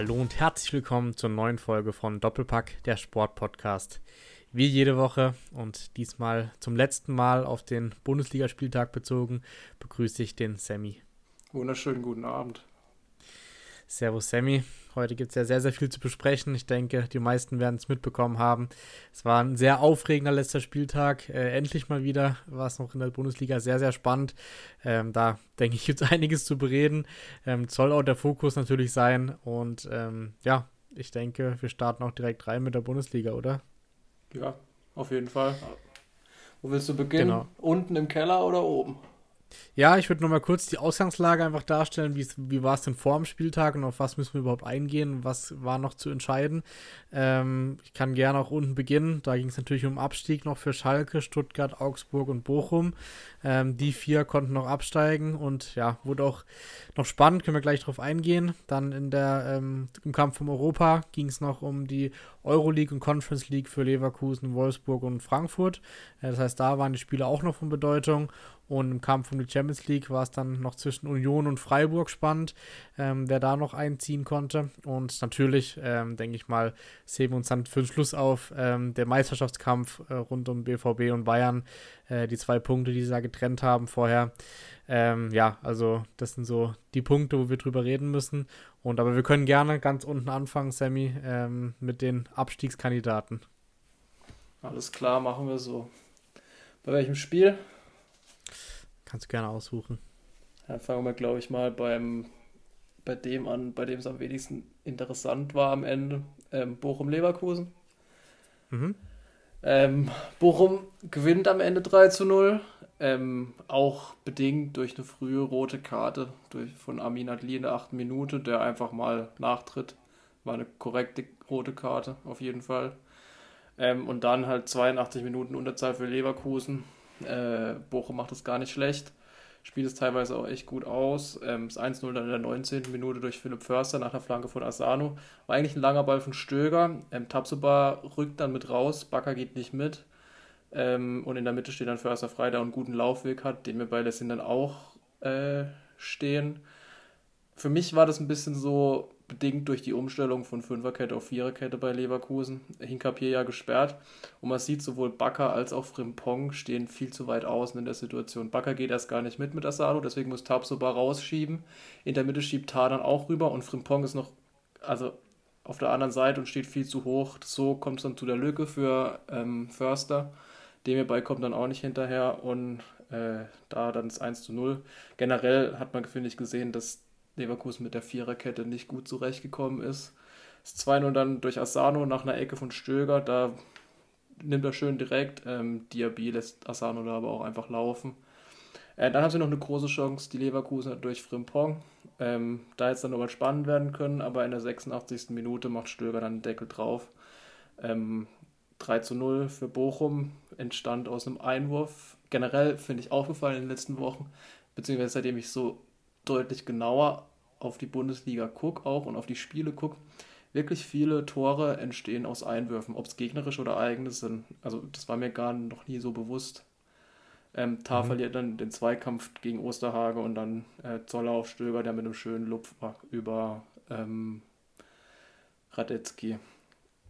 Hallo und herzlich willkommen zur neuen Folge von Doppelpack, der Sportpodcast. Wie jede Woche und diesmal zum letzten Mal auf den Bundesligaspieltag bezogen, begrüße ich den Sammy. Wunderschönen guten Abend. Servus Sammy. Heute gibt es ja sehr, sehr viel zu besprechen. Ich denke, die meisten werden es mitbekommen haben. Es war ein sehr aufregender letzter Spieltag. Äh, endlich mal wieder war es noch in der Bundesliga sehr, sehr spannend. Ähm, da denke ich, gibt es einiges zu bereden. Ähm, soll auch der Fokus natürlich sein. Und ähm, ja, ich denke, wir starten auch direkt rein mit der Bundesliga, oder? Ja, auf jeden Fall. Wo willst du beginnen? Genau. Unten im Keller oder oben? Ja, ich würde nochmal kurz die Ausgangslage einfach darstellen. Wie war es denn vor dem Spieltag und auf was müssen wir überhaupt eingehen? Was war noch zu entscheiden? Ähm, ich kann gerne auch unten beginnen. Da ging es natürlich um Abstieg noch für Schalke, Stuttgart, Augsburg und Bochum. Ähm, die vier konnten noch absteigen und ja, wurde auch noch spannend, können wir gleich drauf eingehen. Dann in der, ähm, im Kampf um Europa ging es noch um die Euroleague und Conference League für Leverkusen, Wolfsburg und Frankfurt. Äh, das heißt, da waren die Spiele auch noch von Bedeutung. Und im Kampf um die Champions League war es dann noch zwischen Union und Freiburg spannend, ähm, wer da noch einziehen konnte. Und natürlich, ähm, denke ich mal, sehen wir uns dann für den Schluss auf ähm, der Meisterschaftskampf äh, rund um BVB und Bayern. Äh, die zwei Punkte, die sie da getrennt haben vorher. Ähm, ja, also das sind so die Punkte, wo wir drüber reden müssen. Und aber wir können gerne ganz unten anfangen, Sammy, ähm, mit den Abstiegskandidaten. Alles klar, machen wir so. Bei welchem Spiel? Kannst du gerne aussuchen. Ja, fangen wir, glaube ich, mal beim, bei dem an, bei dem es am wenigsten interessant war am Ende. Ähm, Bochum-Leverkusen. Mhm. Ähm, Bochum gewinnt am Ende 3 zu 0. Ähm, auch bedingt durch eine frühe rote Karte durch, von Amin Adli in der achten Minute, der einfach mal nachtritt. War eine korrekte rote Karte, auf jeden Fall. Ähm, und dann halt 82 Minuten Unterzahl für Leverkusen. Äh, Bochum macht das gar nicht schlecht. Spielt es teilweise auch echt gut aus. Ähm, das 1-0 dann in der 19. Minute durch Philipp Förster nach der Flanke von Asano. War eigentlich ein langer Ball von Stöger. Ähm, Tabsoba rückt dann mit raus. Bakker geht nicht mit. Ähm, und in der Mitte steht dann Förster frei, der einen guten Laufweg hat, den wir bei Lessing dann auch äh, stehen. Für mich war das ein bisschen so, bedingt durch die Umstellung von Fünferkette auf Viererkette bei Leverkusen. Hinkapier ja gesperrt und man sieht, sowohl Bakker als auch Frimpong stehen viel zu weit außen in der Situation. Bakker geht erst gar nicht mit mit Asano, deswegen muss Tabsoba rausschieben. In der Mitte schiebt Tar dann auch rüber und Frimpong ist noch also auf der anderen Seite und steht viel zu hoch. So kommt es dann zu der Lücke für ähm, Förster. Dem hierbei kommt dann auch nicht hinterher und äh, da dann das 1 zu 0. Generell hat man, finde ich, gesehen, dass Leverkusen mit der Viererkette nicht gut zurechtgekommen ist. Das 2-0 dann durch Asano nach einer Ecke von Stöger, da nimmt er schön direkt. Ähm, Diaby lässt Asano da aber auch einfach laufen. Äh, dann haben sie noch eine große Chance, die Leverkusen durch Frimpong. Ähm, da jetzt dann nochmal spannend werden können, aber in der 86. Minute macht Stöger dann den Deckel drauf. Ähm, 3 zu 0 für Bochum entstand aus einem Einwurf. Generell finde ich aufgefallen in den letzten Wochen, beziehungsweise seitdem ich so deutlich genauer auf die Bundesliga gucke auch und auf die Spiele gucke, wirklich viele Tore entstehen aus Einwürfen, ob es gegnerische oder eigene sind. Also das war mir gar noch nie so bewusst. Ähm, Tar mhm. verliert dann den Zweikampf gegen Osterhage und dann äh, Zoller auf Stöger, der mit einem schönen Lupf über ähm, Radetzky.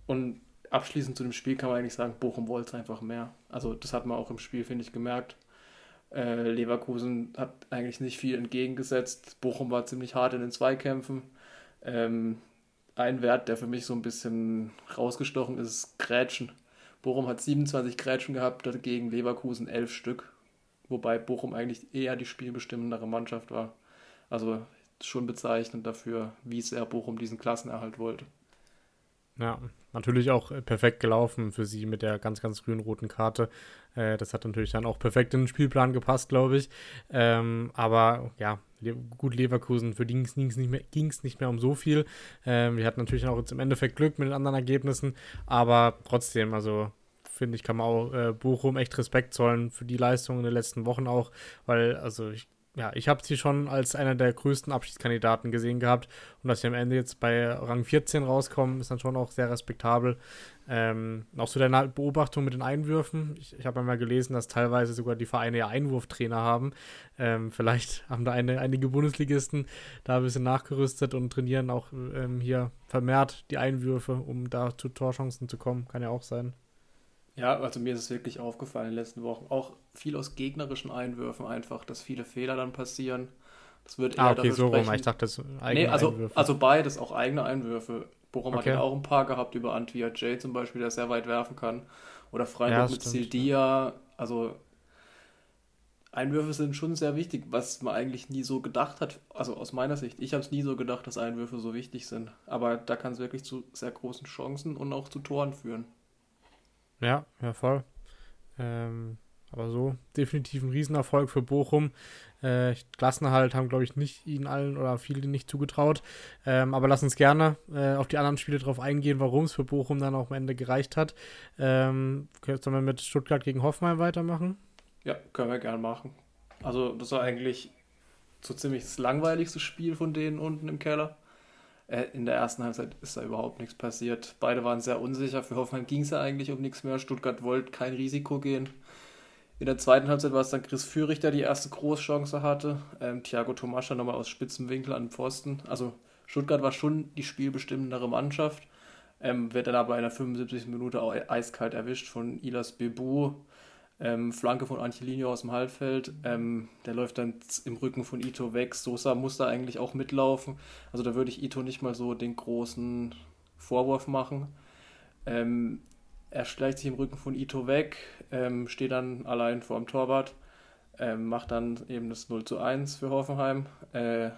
Und abschließend zu dem Spiel kann man eigentlich sagen, Bochum wollte es einfach mehr. Also das hat man auch im Spiel, finde ich, gemerkt. Äh, Leverkusen hat eigentlich nicht viel entgegengesetzt. Bochum war ziemlich hart in den Zweikämpfen. Ähm, ein Wert, der für mich so ein bisschen rausgestochen ist, ist Grätschen. Bochum hat 27 Grätschen gehabt, dagegen Leverkusen 11 Stück. Wobei Bochum eigentlich eher die spielbestimmendere Mannschaft war. Also schon bezeichnend dafür, wie sehr Bochum diesen Klassenerhalt wollte. Ja, natürlich auch äh, perfekt gelaufen für sie mit der ganz, ganz grün roten Karte. Äh, das hat natürlich dann auch perfekt in den Spielplan gepasst, glaube ich. Ähm, aber ja, gut Leverkusen, für die ging es nicht, mehr, nicht mehr um so viel. Ähm, wir hatten natürlich auch jetzt im Endeffekt Glück mit den anderen Ergebnissen, aber trotzdem, also finde ich, kann man auch äh, Bochum echt Respekt zollen für die Leistungen in den letzten Wochen auch, weil, also ich ja, ich habe sie schon als einer der größten Abschiedskandidaten gesehen gehabt. Und dass sie am Ende jetzt bei Rang 14 rauskommen, ist dann schon auch sehr respektabel. Ähm, auch zu deiner Beobachtung mit den Einwürfen. Ich, ich habe einmal gelesen, dass teilweise sogar die Vereine ja Einwurftrainer haben. Ähm, vielleicht haben da eine, einige Bundesligisten da ein bisschen nachgerüstet und trainieren auch ähm, hier vermehrt die Einwürfe, um da zu Torchancen zu kommen. Kann ja auch sein. Ja, also mir ist es wirklich aufgefallen in den letzten Wochen. Auch viel aus gegnerischen Einwürfen einfach, dass viele Fehler dann passieren. Das wird eher ah, okay, so rum. Ich dachte, das eigene nee, also, Einwürfe. Also beides, auch eigene Einwürfe. Bochum okay. hat ja auch ein paar gehabt über Antwia J zum Beispiel, der sehr weit werfen kann. Oder Freiburg ja, mit Sildia. Also Einwürfe sind schon sehr wichtig, was man eigentlich nie so gedacht hat. Also aus meiner Sicht. Ich habe es nie so gedacht, dass Einwürfe so wichtig sind. Aber da kann es wirklich zu sehr großen Chancen und auch zu Toren führen. Ja, ja, voll. Ähm, aber so, definitiv ein Riesenerfolg für Bochum. Äh, Klassenerhalt haben, glaube ich, nicht ihnen allen oder vielen nicht zugetraut. Ähm, aber lass uns gerne äh, auf die anderen Spiele drauf eingehen, warum es für Bochum dann auch am Ende gereicht hat. Ähm, sollen wir mit Stuttgart gegen Hoffenheim weitermachen? Ja, können wir gerne machen. Also, das war eigentlich so ziemlich das langweiligste Spiel von denen unten im Keller. Äh, in der ersten Halbzeit ist da überhaupt nichts passiert. Beide waren sehr unsicher. Für Hoffenheim ging es ja eigentlich um nichts mehr. Stuttgart wollte kein Risiko gehen. In der zweiten Halbzeit war es dann Chris Führig, der die erste Großchance hatte. Ähm, Thiago Tomascha nochmal aus spitzem Winkel an den Pfosten. Also Stuttgart war schon die spielbestimmendere Mannschaft. Ähm, wird dann aber in der 75. Minute auch eiskalt erwischt von Ilas Bebu. Ähm, Flanke von Angelino aus dem Halbfeld. Ähm, der läuft dann im Rücken von Ito weg. Sosa muss da eigentlich auch mitlaufen. Also da würde ich Ito nicht mal so den großen Vorwurf machen. Ähm, er schleicht sich im Rücken von Ito weg, ähm, steht dann allein vor dem Torwart, ähm, macht dann eben das 0 zu 1 für Hoffenheim. Äh,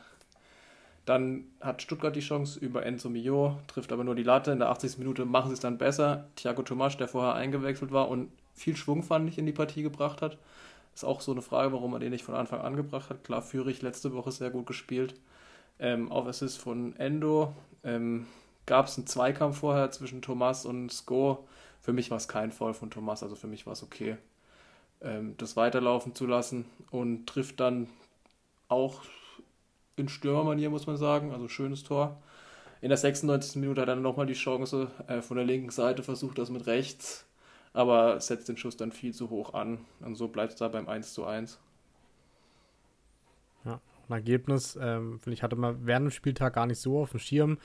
dann hat Stuttgart die Chance über Enzo Mio, trifft aber nur die Latte. In der 80. Minute machen sie es dann besser. Thiago Tomasch, der vorher eingewechselt war und viel Schwung, fand ich, in die Partie gebracht hat. Ist auch so eine Frage, warum er den nicht von Anfang an gebracht hat. Klar, Führig letzte Woche sehr gut gespielt. Ähm, auf Assist von Endo. Ähm, Gab es einen Zweikampf vorher zwischen Thomas und Sko. Für mich war es kein Fall von Thomas, also für mich war es okay, ähm, das weiterlaufen zu lassen und trifft dann auch in Stürmermanier, muss man sagen. Also schönes Tor. In der 96. Minute hat er dann nochmal die Chance äh, von der linken Seite, versucht das mit rechts aber setzt den Schuss dann viel zu hoch an. Und so bleibt es da beim 1 zu 1. Ja, ein Ergebnis, ähm, finde ich, hatte man während dem Spieltag gar nicht so auf dem Schirm.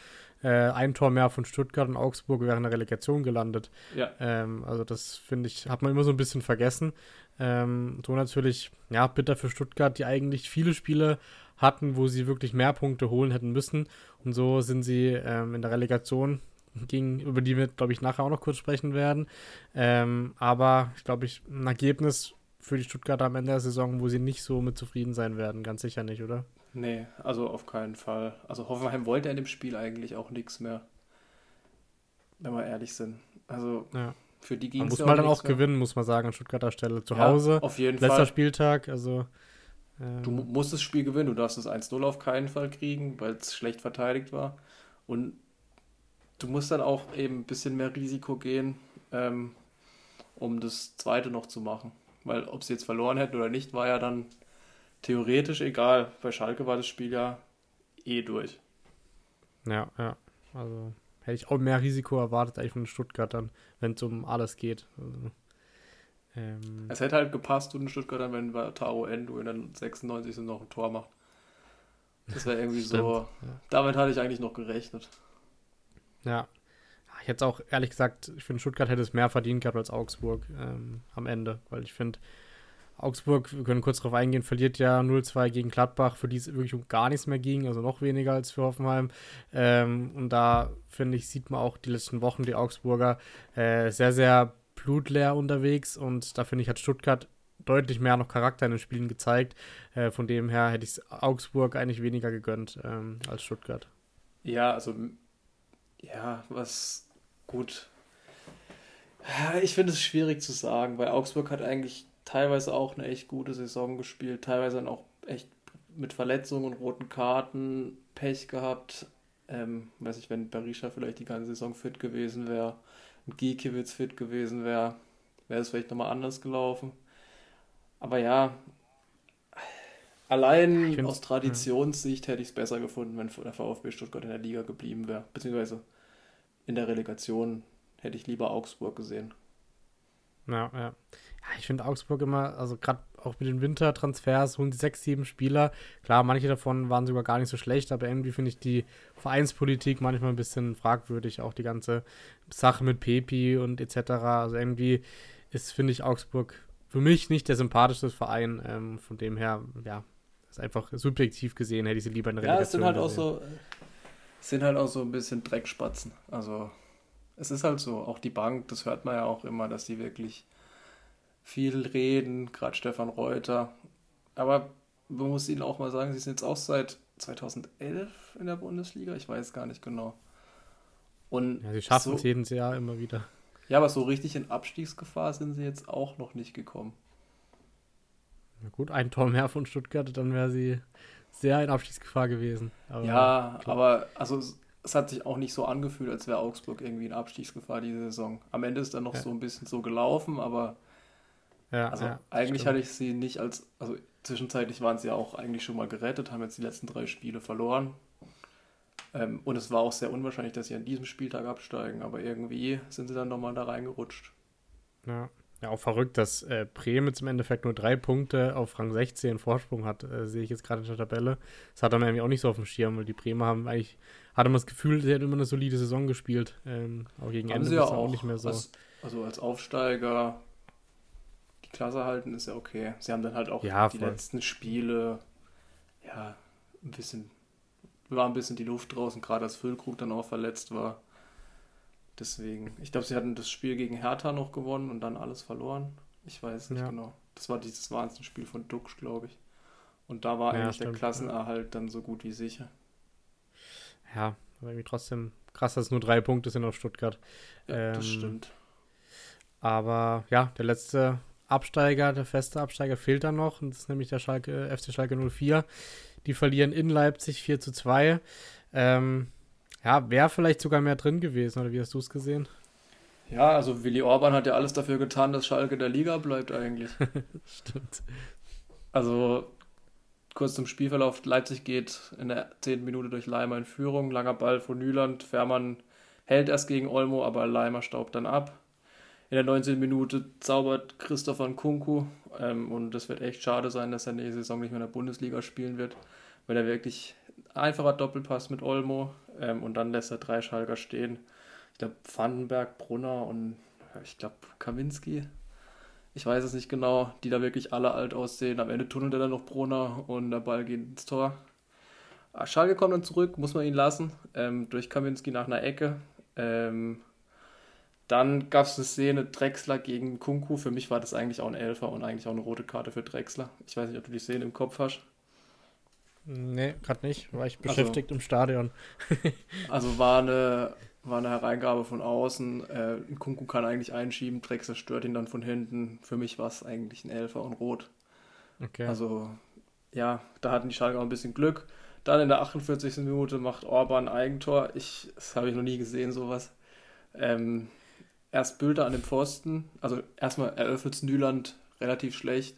Äh, ein Tor mehr von Stuttgart und Augsburg während der Relegation gelandet. Ja. Ähm, also das, finde ich, hat man immer so ein bisschen vergessen. Ähm, so natürlich, ja, bitter für Stuttgart, die eigentlich viele Spiele hatten, wo sie wirklich mehr Punkte holen hätten müssen. Und so sind sie ähm, in der Relegation ging, über die wir, glaube ich, nachher auch noch kurz sprechen werden. Ähm, aber ich glaube, ich ein Ergebnis für die Stuttgarter am Ende der Saison, wo sie nicht so mit zufrieden sein werden, ganz sicher nicht, oder? Nee, also auf keinen Fall. Also Hoffenheim wollte in dem Spiel eigentlich auch nichts mehr. Wenn wir ehrlich sind. Also ja. für die ging es. Muss man dann auch mehr. gewinnen, muss man sagen, an Stuttgarter Stelle. Zu ja, Hause. Auf jeden letzter Fall. Letzter Spieltag, also. Ähm, du musst das Spiel gewinnen, du darfst das 1-0 auf keinen Fall kriegen, weil es schlecht verteidigt war. Und du musst dann auch eben ein bisschen mehr Risiko gehen, ähm, um das zweite noch zu machen. Weil ob sie jetzt verloren hätten oder nicht, war ja dann theoretisch egal. Bei Schalke war das Spiel ja eh durch. Ja, ja. Also hätte ich auch mehr Risiko erwartet eigentlich von den Stuttgartern, wenn es um alles geht. Also, ähm, es hätte halt gepasst zu den Stuttgartern, wenn Taro Endo in der 96. noch ein Tor macht. Das wäre irgendwie so. Ja. Damit hatte ich eigentlich noch gerechnet. Ja. Ich hätte auch, ehrlich gesagt, ich finde, Stuttgart hätte es mehr verdient gehabt als Augsburg ähm, am Ende, weil ich finde, Augsburg, wir können kurz darauf eingehen, verliert ja 0-2 gegen Gladbach, für die es wirklich um gar nichts mehr ging, also noch weniger als für Hoffenheim. Ähm, und da, finde ich, sieht man auch die letzten Wochen die Augsburger äh, sehr, sehr blutleer unterwegs und da finde ich, hat Stuttgart deutlich mehr noch Charakter in den Spielen gezeigt. Äh, von dem her hätte ich Augsburg eigentlich weniger gegönnt ähm, als Stuttgart. Ja, also ja, was gut. Ich finde es schwierig zu sagen, weil Augsburg hat eigentlich teilweise auch eine echt gute Saison gespielt, teilweise dann auch echt mit Verletzungen und roten Karten Pech gehabt. Ähm, weiß ich, wenn Berisha vielleicht die ganze Saison fit gewesen wäre und Giekewitz fit gewesen wäre, wäre es vielleicht nochmal anders gelaufen. Aber ja, Allein ja, aus Traditionssicht hätte ich es besser gefunden, wenn der VfB Stuttgart in der Liga geblieben wäre. Beziehungsweise in der Relegation hätte ich lieber Augsburg gesehen. Ja, ja. ja ich finde Augsburg immer, also gerade auch mit den Wintertransfers holen sie sechs, sieben Spieler. Klar, manche davon waren sogar gar nicht so schlecht, aber irgendwie finde ich die Vereinspolitik manchmal ein bisschen fragwürdig. Auch die ganze Sache mit Pepi und etc. Also irgendwie ist, finde ich, Augsburg für mich nicht der sympathischste Verein. Ähm, von dem her, ja, ist einfach subjektiv gesehen, hätte ich sie lieber in der Ja, es sind halt gesehen. auch so, sind halt auch so ein bisschen Dreckspatzen. Also es ist halt so, auch die Bank, das hört man ja auch immer, dass die wirklich viel reden, gerade Stefan Reuter. Aber man muss ihnen auch mal sagen, sie sind jetzt auch seit 2011 in der Bundesliga, ich weiß gar nicht genau. Und ja, sie schaffen so, es jedes Jahr immer wieder. Ja, aber so richtig in Abstiegsgefahr sind sie jetzt auch noch nicht gekommen. Na gut, ein Tor mehr von Stuttgart, dann wäre sie sehr in Abstiegsgefahr gewesen. Aber ja, klar. aber also es hat sich auch nicht so angefühlt, als wäre Augsburg irgendwie in Abstiegsgefahr diese Saison. Am Ende ist dann noch ja. so ein bisschen so gelaufen, aber ja, also ja, eigentlich stimmt. hatte ich sie nicht als, also zwischenzeitlich waren sie ja auch eigentlich schon mal gerettet, haben jetzt die letzten drei Spiele verloren. Ähm, und es war auch sehr unwahrscheinlich, dass sie an diesem Spieltag absteigen, aber irgendwie sind sie dann nochmal da reingerutscht. Ja. Ja, auch verrückt, dass äh, Bremen jetzt im Endeffekt nur drei Punkte auf Rang 16 Vorsprung hat, äh, sehe ich jetzt gerade in der Tabelle. Das hat man irgendwie auch nicht so auf dem Schirm, weil die Bremer haben eigentlich, hatte man das Gefühl, sie hätten immer eine solide Saison gespielt. Ähm, auch gegen haben Ende sie ja auch, auch, nicht mehr so. Als, also als Aufsteiger Klasse halten, ist ja okay. Sie haben dann halt auch ja, die letzten Spiele, ja, ein bisschen, war ein bisschen die Luft draußen, gerade als Füllkrug dann auch verletzt war. Deswegen, ich glaube, sie hatten das Spiel gegen Hertha noch gewonnen und dann alles verloren. Ich weiß nicht ja. genau. Das war dieses Wahnsinnsspiel von Duxch, glaube ich. Und da war ja, eigentlich stimmt, der Klassenerhalt dann so gut wie sicher. Ja, aber irgendwie trotzdem krass, dass es nur drei Punkte sind auf Stuttgart. Ja, ähm, das stimmt. Aber ja, der letzte Absteiger, der feste Absteiger fehlt dann noch. Und das ist nämlich der Schalke, FC Schalke 04. Die verlieren in Leipzig 4 zu 2. Ähm, ja, wäre vielleicht sogar mehr drin gewesen, oder wie hast du es gesehen? Ja, also Willi Orban hat ja alles dafür getan, dass Schalke der Liga bleibt eigentlich. Stimmt. Also kurz zum Spielverlauf. Leipzig geht in der 10. Minute durch Leimer in Führung. Langer Ball von Nyland. Fährmann hält erst gegen Olmo, aber Leimer staubt dann ab in der 19. Minute zaubert Christopher Nkunku ähm, und das wird echt schade sein, dass er nächste Saison nicht mehr in der Bundesliga spielen wird, weil er wirklich einfacher Doppelpass mit Olmo ähm, und dann lässt er drei Schalker stehen. Ich glaube Vandenberg, Brunner und ich glaube Kaminski. Ich weiß es nicht genau, die da wirklich alle alt aussehen. Am Ende tunnelt er dann noch Brunner und der Ball geht ins Tor. Ah, Schalke kommt dann zurück, muss man ihn lassen, ähm, durch Kaminski nach einer Ecke. Ähm, dann gab es eine Szene Drexler gegen Kunku. Für mich war das eigentlich auch ein Elfer und eigentlich auch eine rote Karte für Drexler. Ich weiß nicht, ob du die Szene im Kopf hast. Nee, gerade nicht. War ich also beschäftigt also, im Stadion. also war eine, war eine Hereingabe von außen. Äh, Kunku kann eigentlich einschieben. Drexler stört ihn dann von hinten. Für mich war es eigentlich ein Elfer und rot. Okay. Also, ja, da hatten die Schalke auch ein bisschen Glück. Dann in der 48. Minute macht Orban ein Eigentor. Ich, das habe ich noch nie gesehen, sowas. Ähm, erst Bilder an dem Pfosten, also erstmal eröffnet Nyland relativ schlecht,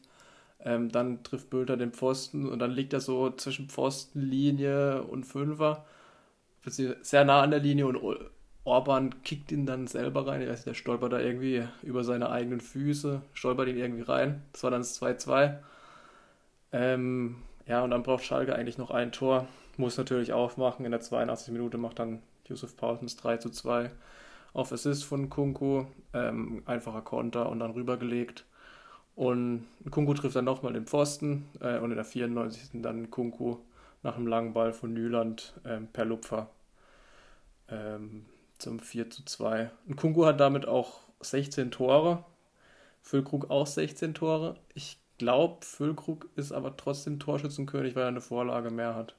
ähm, dann trifft Bülter den Pfosten und dann liegt er so zwischen Pfostenlinie und Fünfer, sehr nah an der Linie und Orban kickt ihn dann selber rein. Ich weiß der stolpert da irgendwie über seine eigenen Füße, stolpert ihn irgendwie rein. Das war dann das 2-2. Ähm, ja, und dann braucht Schalke eigentlich noch ein Tor. Muss natürlich aufmachen. In der 82. Minute macht dann Josef Paulsens 3 zu 2 auf Assist von Kunku, ähm, einfacher Konter und dann rübergelegt. Und Kunku trifft dann nochmal den Pfosten äh, und in der 94. dann Kunku nach einem langen Ball von Nyland ähm, per Lupfer ähm, zum 4 zu 2. Und Kunku hat damit auch 16 Tore, Füllkrug auch 16 Tore. Ich glaube, Füllkrug ist aber trotzdem Torschützenkönig, weil er eine Vorlage mehr hat.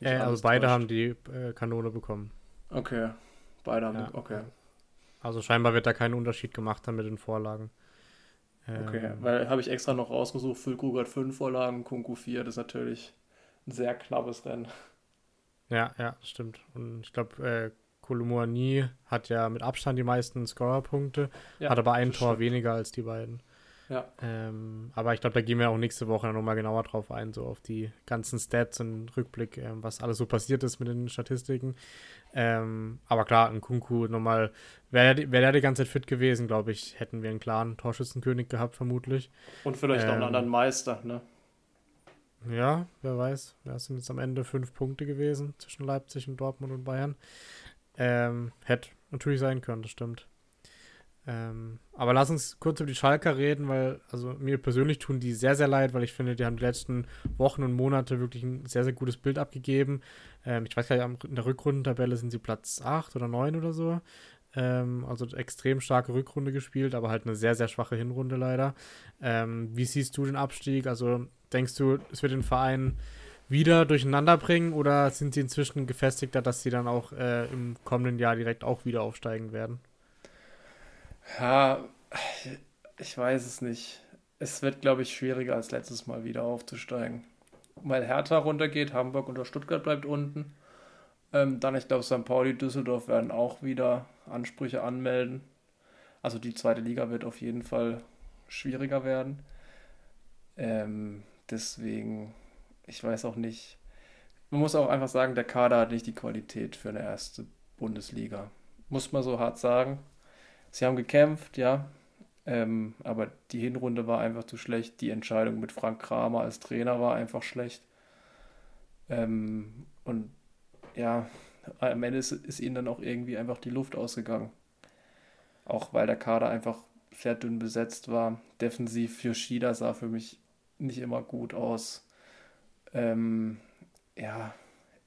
Äh, also beide täuscht. haben die äh, Kanone bekommen. Okay, Beide haben, ja. okay. Also scheinbar wird da kein Unterschied gemacht dann mit den Vorlagen. Okay, ähm, weil habe ich extra noch rausgesucht, Füllkrug hat fünf Vorlagen, Kunku vier, das ist natürlich ein sehr knappes Rennen. Ja, ja, stimmt. Und ich glaube, äh, Kolumuani hat ja mit Abstand die meisten Scorerpunkte, ja, hat aber ein Tor stimmt. weniger als die beiden. Ja. Ähm, aber ich glaube, da gehen wir auch nächste Woche nochmal genauer drauf ein, so auf die ganzen Stats und Rückblick, äh, was alles so passiert ist mit den Statistiken. Ähm, aber klar, ein Kunku nochmal, wäre der, wär der die ganze Zeit fit gewesen, glaube ich, hätten wir einen klaren Torschützenkönig gehabt, vermutlich. Und vielleicht ähm, auch einen ähm, anderen Meister, ne? Ja, wer weiß. Ja, es sind jetzt am Ende fünf Punkte gewesen zwischen Leipzig und Dortmund und Bayern. Ähm, hätte natürlich sein können, das stimmt. Ähm, aber lass uns kurz über die Schalker reden, weil, also mir persönlich tun die sehr, sehr leid, weil ich finde, die haben die letzten Wochen und Monate wirklich ein sehr, sehr gutes Bild abgegeben. Ähm, ich weiß gar nicht, in der Rückrundentabelle sind sie Platz 8 oder 9 oder so. Ähm, also extrem starke Rückrunde gespielt, aber halt eine sehr, sehr schwache Hinrunde leider. Ähm, wie siehst du den Abstieg? Also denkst du, es wird den Verein wieder durcheinander bringen oder sind sie inzwischen gefestigter, dass sie dann auch äh, im kommenden Jahr direkt auch wieder aufsteigen werden? Ja, ich weiß es nicht. Es wird, glaube ich, schwieriger als letztes Mal wieder aufzusteigen. Weil Hertha runtergeht, Hamburg oder Stuttgart bleibt unten. Ähm, dann, ich glaube, St. Pauli, Düsseldorf werden auch wieder Ansprüche anmelden. Also die zweite Liga wird auf jeden Fall schwieriger werden. Ähm, deswegen, ich weiß auch nicht. Man muss auch einfach sagen, der Kader hat nicht die Qualität für eine erste Bundesliga. Muss man so hart sagen. Sie haben gekämpft, ja. Ähm, aber die Hinrunde war einfach zu schlecht. Die Entscheidung mit Frank Kramer als Trainer war einfach schlecht. Ähm, und ja, am Ende ist, ist ihnen dann auch irgendwie einfach die Luft ausgegangen. Auch weil der Kader einfach sehr dünn besetzt war. Defensiv für Shida sah für mich nicht immer gut aus. Ähm, ja,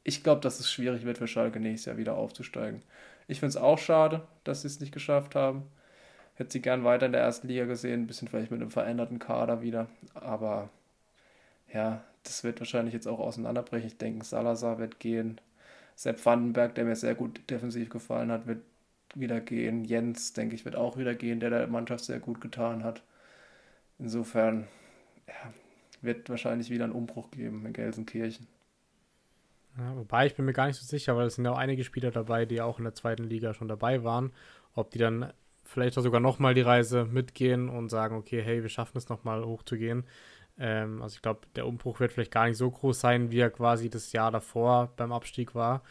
ich glaube, dass es schwierig wird für Schalke nächstes Jahr wieder aufzusteigen. Ich finde es auch schade, dass sie es nicht geschafft haben. Hätte sie gern weiter in der ersten Liga gesehen, ein bisschen vielleicht mit einem veränderten Kader wieder. Aber ja, das wird wahrscheinlich jetzt auch auseinanderbrechen. Ich denke, Salazar wird gehen. Sepp Vandenberg, der mir sehr gut defensiv gefallen hat, wird wieder gehen. Jens, denke ich, wird auch wieder gehen, der der Mannschaft sehr gut getan hat. Insofern, ja, wird wahrscheinlich wieder einen Umbruch geben in Gelsenkirchen. Ja, wobei ich bin mir gar nicht so sicher, weil es sind ja auch einige Spieler dabei, die auch in der zweiten Liga schon dabei waren, ob die dann vielleicht auch sogar nochmal die Reise mitgehen und sagen, okay, hey, wir schaffen es nochmal hochzugehen. Ähm, also ich glaube, der Umbruch wird vielleicht gar nicht so groß sein, wie er quasi das Jahr davor beim Abstieg war.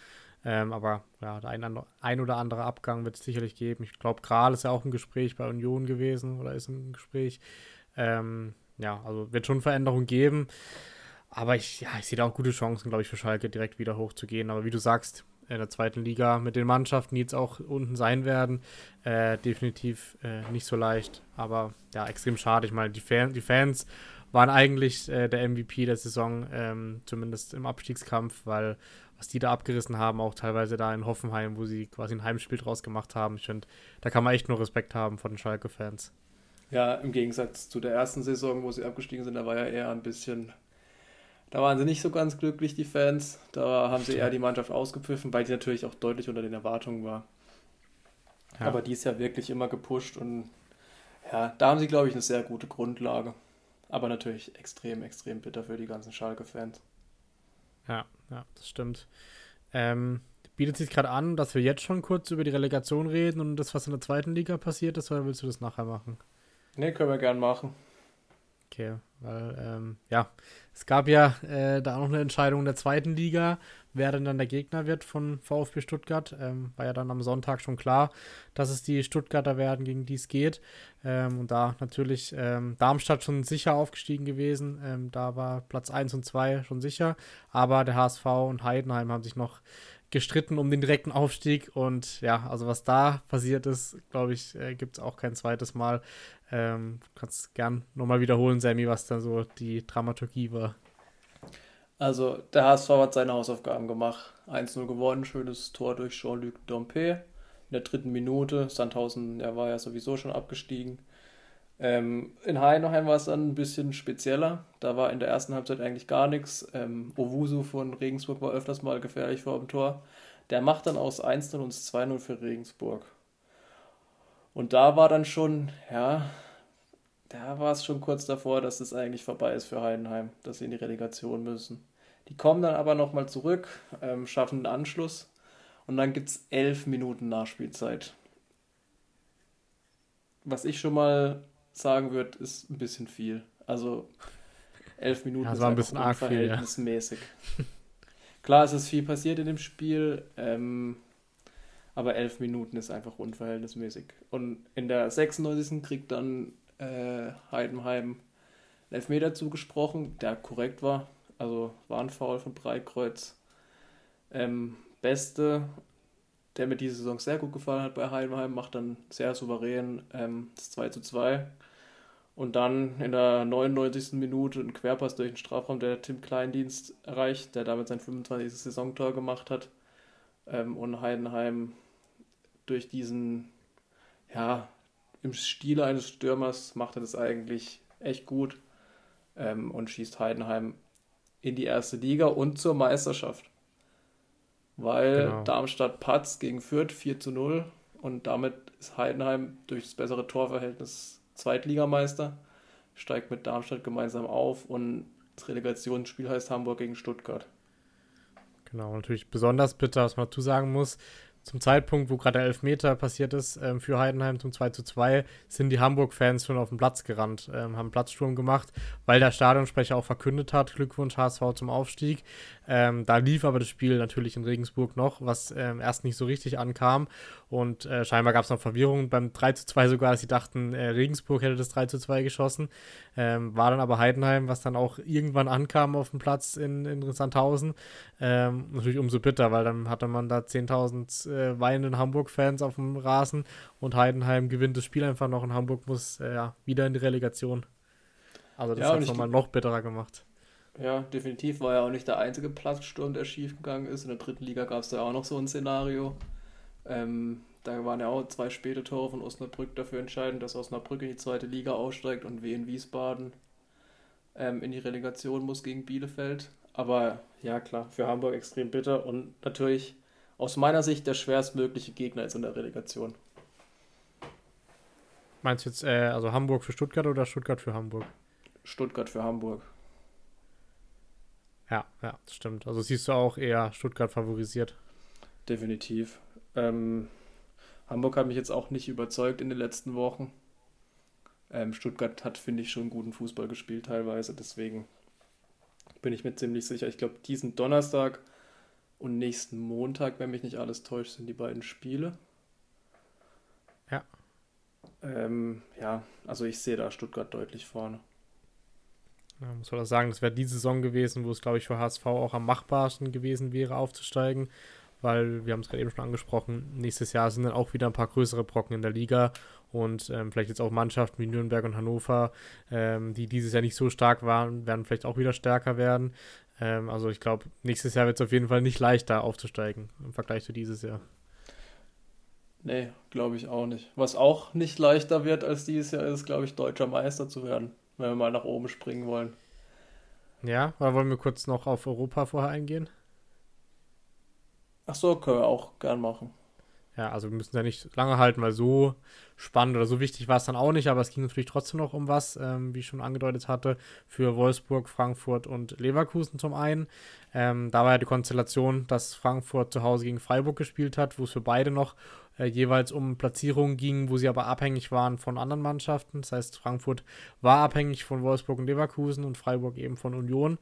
Ähm, aber ja, der ein, ein, oder andere Abgang wird es sicherlich geben. Ich glaube, Kral ist ja auch ein Gespräch bei Union gewesen oder ist ein Gespräch. Ähm, ja, also wird schon Veränderungen geben. Aber ich, ja, ich sehe da auch gute Chancen, glaube ich, für Schalke direkt wieder hochzugehen. Aber wie du sagst, in der zweiten Liga mit den Mannschaften, die jetzt auch unten sein werden, äh, definitiv äh, nicht so leicht. Aber ja, extrem schade. Ich meine, die, Fan, die Fans waren eigentlich äh, der MVP der Saison, ähm, zumindest im Abstiegskampf, weil was die da abgerissen haben, auch teilweise da in Hoffenheim, wo sie quasi ein Heimspiel draus gemacht haben. Ich finde, da kann man echt nur Respekt haben von den Schalke-Fans. Ja, im Gegensatz zu der ersten Saison, wo sie abgestiegen sind, da war ja eher ein bisschen. Da waren sie nicht so ganz glücklich, die Fans. Da haben sie eher die Mannschaft ausgepfiffen, weil die natürlich auch deutlich unter den Erwartungen war. Ja. Aber die ist ja wirklich immer gepusht und ja, da haben sie, glaube ich, eine sehr gute Grundlage. Aber natürlich extrem, extrem bitter für die ganzen Schalke-Fans. Ja, ja, das stimmt. Ähm, bietet sich gerade an, dass wir jetzt schon kurz über die Relegation reden und das, was in der zweiten Liga passiert ist, oder willst du das nachher machen? Ne, können wir gern machen. Okay, weil, ähm, ja, es gab ja äh, da auch noch eine Entscheidung in der zweiten Liga, wer denn dann der Gegner wird von VfB Stuttgart. Ähm, war ja dann am Sonntag schon klar, dass es die Stuttgarter werden, gegen die es geht. Ähm, und da natürlich ähm, Darmstadt schon sicher aufgestiegen gewesen. Ähm, da war Platz 1 und 2 schon sicher. Aber der HSV und Heidenheim haben sich noch gestritten um den direkten Aufstieg. Und ja, also was da passiert ist, glaube ich, äh, gibt es auch kein zweites Mal. Ähm, du kannst gern nochmal wiederholen, Sammy, was da so die Dramaturgie war. Also, der HSV hat seine Hausaufgaben gemacht. 1-0 gewonnen, schönes Tor durch Jean-Luc Dompe. In der dritten Minute. Sandhausen, der war ja sowieso schon abgestiegen. Ähm, in Heidenheim war es dann ein bisschen spezieller. Da war in der ersten Halbzeit eigentlich gar nichts. Ähm, Owusu von Regensburg war öfters mal gefährlich vor dem Tor. Der macht dann aus 1-0 und 2-0 für Regensburg. Und da war dann schon, ja, da war es schon kurz davor, dass es eigentlich vorbei ist für Heidenheim, dass sie in die Relegation müssen. Die kommen dann aber nochmal zurück, ähm, schaffen einen Anschluss und dann gibt es elf Minuten Nachspielzeit. Was ich schon mal sagen würde, ist ein bisschen viel. Also elf Minuten ja, das war ein bisschen arg. Viel, ja. Klar, es ist viel passiert in dem Spiel, ähm, aber elf Minuten ist einfach unverhältnismäßig. Und in der 96. kriegt dann äh, Heidenheim einen Elfmeter zugesprochen, der korrekt war. Also war ein Foul von Breitkreuz. Ähm, Beste, der mir diese Saison sehr gut gefallen hat bei Heidenheim, macht dann sehr souverän ähm, das 2 zu 2. Und dann in der 99. Minute ein Querpass durch den Strafraum, der Tim Kleindienst erreicht, der damit sein 25. Saisontor gemacht hat. Ähm, und Heidenheim durch diesen, ja, im Stil eines Stürmers macht er das eigentlich echt gut ähm, und schießt Heidenheim in die erste Liga und zur Meisterschaft. Weil genau. Darmstadt Patz gegen Fürth 4 zu 0 und damit ist Heidenheim durch das bessere Torverhältnis Zweitligameister, steigt mit Darmstadt gemeinsam auf und das Relegationsspiel heißt Hamburg gegen Stuttgart. Genau, natürlich besonders bitter, was man dazu sagen muss zum Zeitpunkt, wo gerade der Elfmeter passiert ist ähm, für Heidenheim zum 2 zu 2, sind die Hamburg-Fans schon auf den Platz gerannt, ähm, haben Platzsturm gemacht, weil der Stadionsprecher auch verkündet hat, Glückwunsch HSV zum Aufstieg. Ähm, da lief aber das Spiel natürlich in Regensburg noch, was ähm, erst nicht so richtig ankam und äh, scheinbar gab es noch Verwirrung beim 3 zu 2 sogar, dass sie dachten, äh, Regensburg hätte das 3 zu 2 geschossen. Ähm, war dann aber Heidenheim, was dann auch irgendwann ankam auf dem Platz in, in Sandhausen. Ähm, natürlich umso bitter, weil dann hatte man da 10.000 äh, weinenden Hamburg-Fans auf dem Rasen und Heidenheim gewinnt das Spiel einfach noch und Hamburg muss äh, wieder in die Relegation. Also das ja, hat es nochmal noch bitterer gemacht. Ja, definitiv war ja auch nicht der einzige Platzsturm, der schief gegangen ist. In der dritten Liga gab es da auch noch so ein Szenario. Ähm, da waren ja auch zwei späte Tore von Osnabrück dafür entscheidend, dass Osnabrück in die zweite Liga aussteigt und Wien Wiesbaden ähm, in die Relegation muss gegen Bielefeld. Aber ja, klar, für Hamburg extrem bitter und natürlich aus meiner Sicht der schwerstmögliche Gegner jetzt in der Relegation. Meinst du jetzt äh, also Hamburg für Stuttgart oder Stuttgart für Hamburg? Stuttgart für Hamburg. Ja, ja, das stimmt. Also siehst du auch eher Stuttgart favorisiert. Definitiv. Ähm, Hamburg hat mich jetzt auch nicht überzeugt in den letzten Wochen. Ähm, Stuttgart hat, finde ich, schon guten Fußball gespielt teilweise. Deswegen bin ich mir ziemlich sicher. Ich glaube, diesen Donnerstag und nächsten Montag, wenn mich nicht alles täuscht, sind die beiden Spiele. Ja. Ähm, ja, also ich sehe da Stuttgart deutlich vorne. Ja, muss man auch sagen, das wäre die Saison gewesen, wo es, glaube ich, für HSV auch am machbarsten gewesen wäre, aufzusteigen weil wir haben es gerade eben schon angesprochen, nächstes Jahr sind dann auch wieder ein paar größere Brocken in der Liga und ähm, vielleicht jetzt auch Mannschaften wie Nürnberg und Hannover, ähm, die dieses Jahr nicht so stark waren, werden vielleicht auch wieder stärker werden. Ähm, also ich glaube, nächstes Jahr wird es auf jeden Fall nicht leichter aufzusteigen im Vergleich zu dieses Jahr. Nee, glaube ich auch nicht. Was auch nicht leichter wird als dieses Jahr ist, glaube ich, deutscher Meister zu werden, wenn wir mal nach oben springen wollen. Ja, oder wollen wir kurz noch auf Europa vorher eingehen? Ach so, können wir auch gern machen. Ja, also wir müssen ja nicht lange halten, weil so spannend oder so wichtig war es dann auch nicht, aber es ging natürlich trotzdem noch um was, ähm, wie ich schon angedeutet hatte, für Wolfsburg, Frankfurt und Leverkusen zum einen. Ähm, da war ja die Konstellation, dass Frankfurt zu Hause gegen Freiburg gespielt hat, wo es für beide noch äh, jeweils um Platzierungen ging, wo sie aber abhängig waren von anderen Mannschaften. Das heißt, Frankfurt war abhängig von Wolfsburg und Leverkusen und Freiburg eben von Union.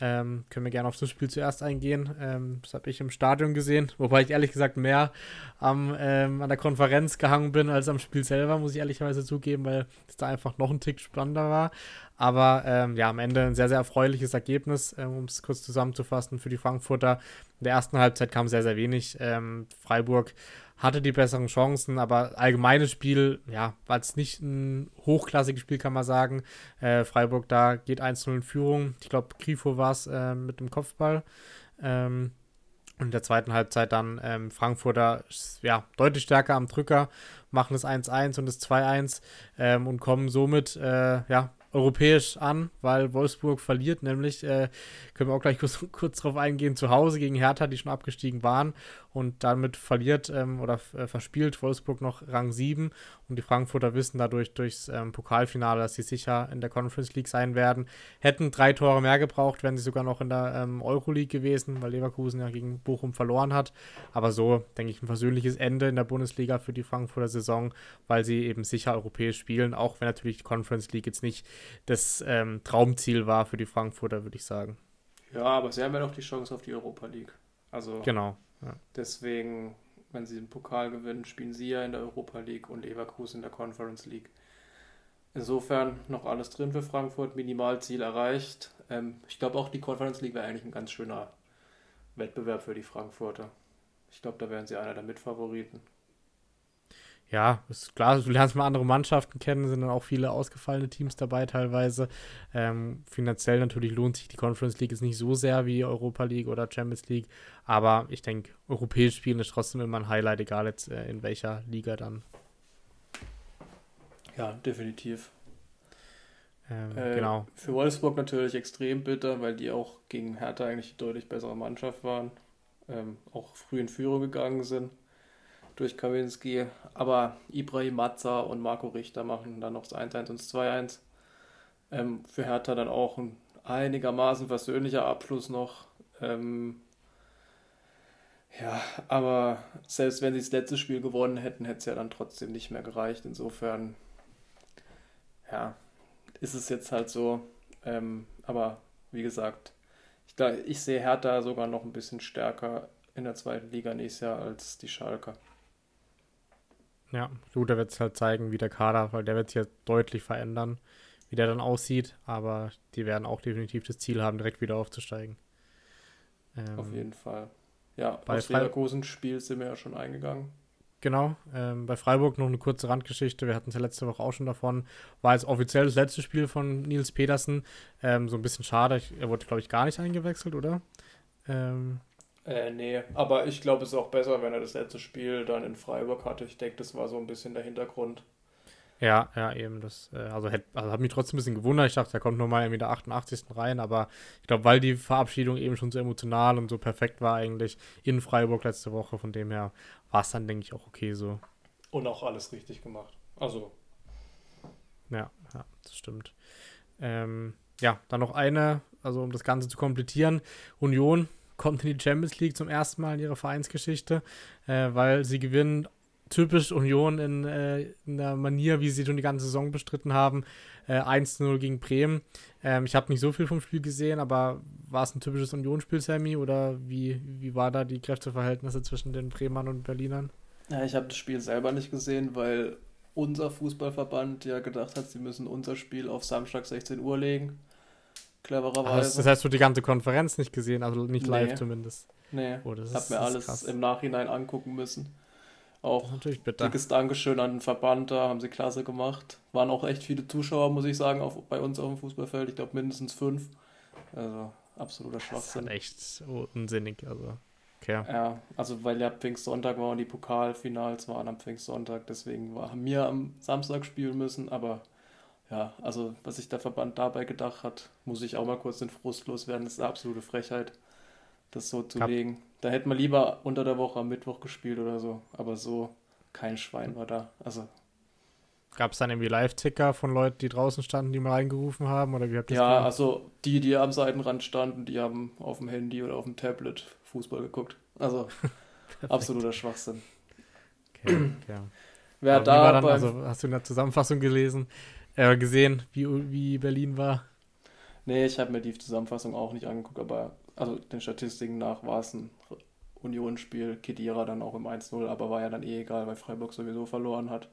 Ähm, können wir gerne auf das Spiel zuerst eingehen. Ähm, das habe ich im Stadion gesehen, wobei ich ehrlich gesagt mehr am, ähm, an der Konferenz gehangen bin als am Spiel selber, muss ich ehrlicherweise zugeben, weil es da einfach noch ein Tick spannender war. Aber ähm, ja, am Ende ein sehr, sehr erfreuliches Ergebnis, ähm, um es kurz zusammenzufassen für die Frankfurter. In der ersten Halbzeit kam sehr, sehr wenig. Ähm, Freiburg hatte die besseren Chancen, aber allgemeines Spiel, ja, war es nicht ein hochklassiges Spiel, kann man sagen. Äh, Freiburg da geht 1-0 in Führung. Ich glaube, Grifo war es äh, mit dem Kopfball. Ähm, und in der zweiten Halbzeit dann ähm, Frankfurter ja, deutlich stärker am Drücker, machen das 1-1 und das 2-1 ähm, und kommen somit äh, ja, europäisch an, weil Wolfsburg verliert, nämlich, äh, können wir auch gleich kurz, kurz drauf eingehen, zu Hause gegen Hertha, die schon abgestiegen waren und damit verliert ähm, oder äh, verspielt Wolfsburg noch Rang 7 und die Frankfurter wissen dadurch durchs ähm, Pokalfinale, dass sie sicher in der Conference League sein werden. Hätten drei Tore mehr gebraucht, wären sie sogar noch in der ähm, Euroleague gewesen, weil Leverkusen ja gegen Bochum verloren hat. Aber so, denke ich, ein versöhnliches Ende in der Bundesliga für die Frankfurter Saison, weil sie eben sicher europäisch spielen, auch wenn natürlich die Conference League jetzt nicht das ähm, Traumziel war für die Frankfurter, würde ich sagen. Ja, aber sie haben ja noch die Chance auf die Europa League. Also genau. Deswegen, wenn sie den Pokal gewinnen, spielen sie ja in der Europa League und Leverkusen in der Conference League. Insofern noch alles drin für Frankfurt, Minimalziel erreicht. Ähm, ich glaube auch die Conference League wäre eigentlich ein ganz schöner Wettbewerb für die Frankfurter. Ich glaube, da wären sie einer der Mitfavoriten ja, ist klar, du lernst mal andere Mannschaften kennen, sind dann auch viele ausgefallene Teams dabei teilweise. Ähm, finanziell natürlich lohnt sich die Conference League jetzt nicht so sehr wie Europa League oder Champions League, aber ich denke, europäisch spielen ist trotzdem immer ein Highlight, egal jetzt äh, in welcher Liga dann. Ja, definitiv. Ähm, äh, genau. Für Wolfsburg natürlich extrem bitter, weil die auch gegen Hertha eigentlich deutlich bessere Mannschaft waren, ähm, auch früh in Führung gegangen sind durch Kawinski. Aber Ibrahim Matza und Marco Richter machen dann noch das 1-1 und das 2-1. Ähm, für Hertha dann auch ein einigermaßen versöhnlicher Abschluss noch. Ähm, ja, aber selbst wenn sie das letzte Spiel gewonnen hätten, hätte es ja dann trotzdem nicht mehr gereicht. Insofern, ja, ist es jetzt halt so. Ähm, aber wie gesagt, ich, ich sehe Hertha sogar noch ein bisschen stärker in der zweiten Liga nächstes Jahr als die Schalker. Ja, gut, da wird es halt zeigen, wie der Kader, weil der wird sich ja deutlich verändern, wie der dann aussieht, aber die werden auch definitiv das Ziel haben, direkt wieder aufzusteigen. Ähm, Auf jeden Fall. Ja, bei aufs Leverkusen-Spiel sind wir ja schon eingegangen. Genau, ähm, bei Freiburg noch eine kurze Randgeschichte, wir hatten es ja letzte Woche auch schon davon, war jetzt offiziell das letzte Spiel von Nils Petersen, ähm, so ein bisschen schade, er wurde glaube ich gar nicht eingewechselt, oder? Ähm, äh, nee, aber ich glaube, es ist auch besser, wenn er das letzte Spiel dann in Freiburg hatte. Ich denke, das war so ein bisschen der Hintergrund. Ja, ja, eben. Das, äh, also, hätt, also hat mich trotzdem ein bisschen gewundert. Ich dachte, er kommt nochmal in der 88. rein, aber ich glaube, weil die Verabschiedung eben schon so emotional und so perfekt war, eigentlich in Freiburg letzte Woche, von dem her war es dann, denke ich, auch okay so. Und auch alles richtig gemacht. Also. Ja, ja, das stimmt. Ähm, ja, dann noch eine, also um das Ganze zu komplettieren: Union kommt in die Champions League zum ersten Mal in ihrer Vereinsgeschichte, äh, weil sie gewinnen typisch Union in, äh, in, der Manier, wie sie schon die ganze Saison bestritten haben. Äh, 1-0 gegen Bremen. Ähm, ich habe nicht so viel vom Spiel gesehen, aber war es ein typisches Unionsspiel, Sammy? Oder wie, wie war da die Kräfteverhältnisse zwischen den Bremern und Berlinern? Ja, ich habe das Spiel selber nicht gesehen, weil unser Fußballverband ja gedacht hat, sie müssen unser Spiel auf Samstag 16 Uhr legen. Clevererweise. Das heißt, du die ganze Konferenz nicht gesehen, also nicht live nee. zumindest. Nee, oh, das hab mir alles krass. im Nachhinein angucken müssen. Auch natürlich bitter. dickes Dankeschön an den Verband, da haben sie klasse gemacht. Waren auch echt viele Zuschauer, muss ich sagen, auf, bei uns auf dem Fußballfeld. Ich glaube mindestens fünf. Also absoluter Schwachsinn. Das ist echt unsinnig, also. Okay. Ja, also weil ja Pfingstsonntag war und die Pokalfinals waren am Pfingstsonntag, deswegen war, haben wir am Samstag spielen müssen, aber ja, also was sich der Verband dabei gedacht hat, muss ich auch mal kurz den Frust loswerden. Das ist eine absolute Frechheit, das so zu Hab. legen. Da hätte man lieber unter der Woche am Mittwoch gespielt oder so. Aber so, kein Schwein war da. Also. Gab es dann irgendwie Live-Ticker von Leuten, die draußen standen, die mal reingerufen haben? Oder wie habt ihr Ja, gemacht? also die, die am Seitenrand standen, die haben auf dem Handy oder auf dem Tablet Fußball geguckt. Also absoluter Schwachsinn. Okay, okay. Wer Aber da dann, also, hast du in der Zusammenfassung gelesen, äh, gesehen, wie, wie Berlin war? Nee, ich habe mir die Zusammenfassung auch nicht angeguckt, aber also den Statistiken nach war es ein Unionsspiel, Kedira dann auch im 1-0, aber war ja dann eh egal, weil Freiburg sowieso verloren hat.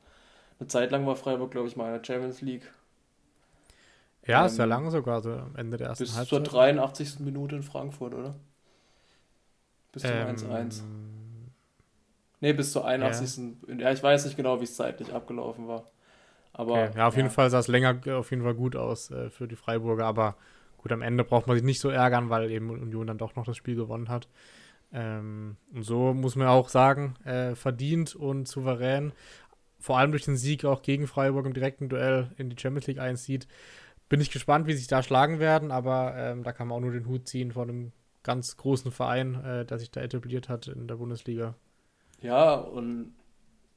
Eine Zeit lang war Freiburg, glaube ich, mal in der Champions League. Ja, ähm, ist ja lang sogar, so am Ende der ersten bis Halbzeit. Bis zur 83. Minute in Frankfurt, oder? Bis zum 1-1. Ähm, nee, bis zur 81. Ja. ja, ich weiß nicht genau, wie es zeitlich abgelaufen war. Aber, okay. Ja, auf ja. jeden Fall sah es länger auf jeden Fall gut aus äh, für die Freiburger, aber gut, am Ende braucht man sich nicht so ärgern, weil eben Union dann doch noch das Spiel gewonnen hat. Ähm, und so muss man auch sagen, äh, verdient und souverän, vor allem durch den Sieg auch gegen Freiburg im direkten Duell in die Champions League einzieht. bin ich gespannt, wie sich da schlagen werden, aber ähm, da kann man auch nur den Hut ziehen vor einem ganz großen Verein, äh, der sich da etabliert hat in der Bundesliga. Ja, und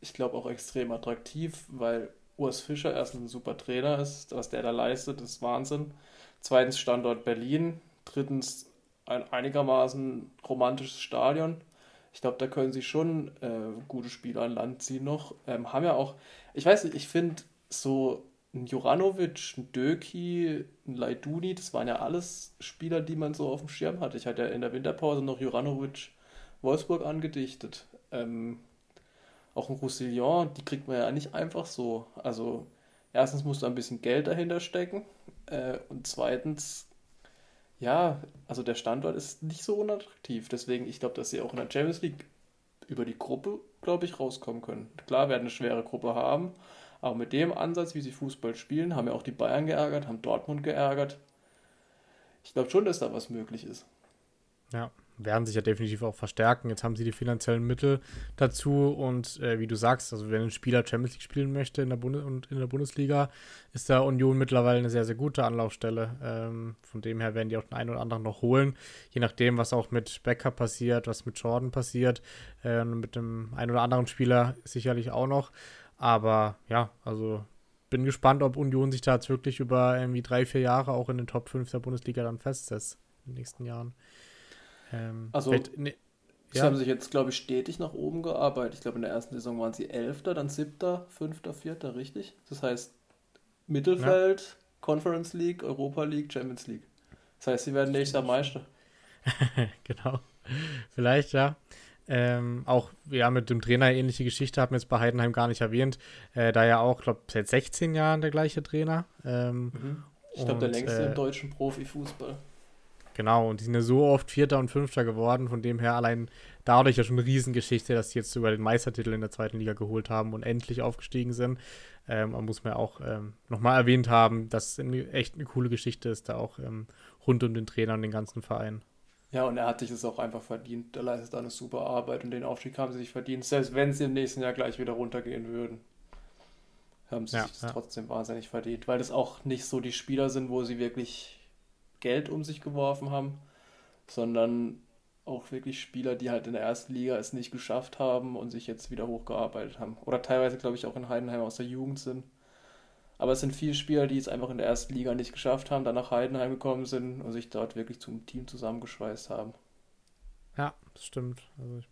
ich glaube auch extrem attraktiv, weil Urs Fischer erstens ein super Trainer ist, was der da leistet, ist Wahnsinn. Zweitens Standort Berlin. Drittens ein einigermaßen romantisches Stadion. Ich glaube, da können sie schon äh, gute Spieler an Land ziehen noch. Ähm, haben ja auch, ich weiß nicht, ich finde so ein Juranovic, ein Döki, ein Leiduni, das waren ja alles Spieler, die man so auf dem Schirm hatte. Ich hatte ja in der Winterpause noch Juranovic Wolfsburg angedichtet. Ähm, auch ein Roussillon, die kriegt man ja nicht einfach so. Also erstens muss da ein bisschen Geld dahinter stecken äh, und zweitens, ja, also der Standort ist nicht so unattraktiv. Deswegen, ich glaube, dass sie auch in der Champions League über die Gruppe, glaube ich, rauskommen können. Klar werden eine schwere Gruppe haben, aber mit dem Ansatz, wie sie Fußball spielen, haben ja auch die Bayern geärgert, haben Dortmund geärgert. Ich glaube schon, dass da was möglich ist. Ja, werden sich ja definitiv auch verstärken. Jetzt haben sie die finanziellen Mittel dazu und äh, wie du sagst, also wenn ein Spieler Champions League spielen möchte in der, Bundes und in der Bundesliga, ist da Union mittlerweile eine sehr, sehr gute Anlaufstelle. Ähm, von dem her werden die auch den einen oder anderen noch holen, je nachdem, was auch mit Becker passiert, was mit Jordan passiert, äh, mit dem einen oder anderen Spieler sicherlich auch noch. Aber ja, also bin gespannt, ob Union sich da jetzt wirklich über irgendwie drei, vier Jahre auch in den Top 5 der Bundesliga dann festsetzt in den nächsten Jahren. Ähm, also, ne, sie ja. haben sich jetzt, glaube ich, stetig nach oben gearbeitet. Ich glaube, in der ersten Saison waren sie Elfter, dann Siebter, Fünfter, Vierter, richtig? Das heißt, Mittelfeld, ja. Conference League, Europa League, Champions League. Das heißt, sie werden nächster Meister. genau. Vielleicht, ja. Ähm, auch ja mit dem Trainer ähnliche Geschichte haben wir jetzt bei Heidenheim gar nicht erwähnt. Äh, da ja auch, glaube seit 16 Jahren der gleiche Trainer. Ähm, mhm. Ich glaube, der längste äh, im deutschen Profifußball. Genau, und die sind ja so oft Vierter und Fünfter geworden, von dem her allein dadurch ja schon eine Riesengeschichte, dass sie jetzt sogar den Meistertitel in der zweiten Liga geholt haben und endlich aufgestiegen sind. Ähm, man muss man auch ähm, nochmal erwähnt haben, dass es echt eine coole Geschichte ist, da auch ähm, rund um den Trainer und den ganzen Verein. Ja, und er hat sich es auch einfach verdient. Er leistet da eine super Arbeit und den Aufstieg haben sie sich verdient. Selbst wenn sie im nächsten Jahr gleich wieder runtergehen würden, haben sie ja, sich das ja. trotzdem wahnsinnig verdient, weil das auch nicht so die Spieler sind, wo sie wirklich Geld um sich geworfen haben, sondern auch wirklich Spieler, die halt in der ersten Liga es nicht geschafft haben und sich jetzt wieder hochgearbeitet haben. Oder teilweise, glaube ich, auch in Heidenheim aus der Jugend sind. Aber es sind viele Spieler, die es einfach in der ersten Liga nicht geschafft haben, dann nach Heidenheim gekommen sind und sich dort wirklich zum Team zusammengeschweißt haben. Ja, das stimmt. Also ich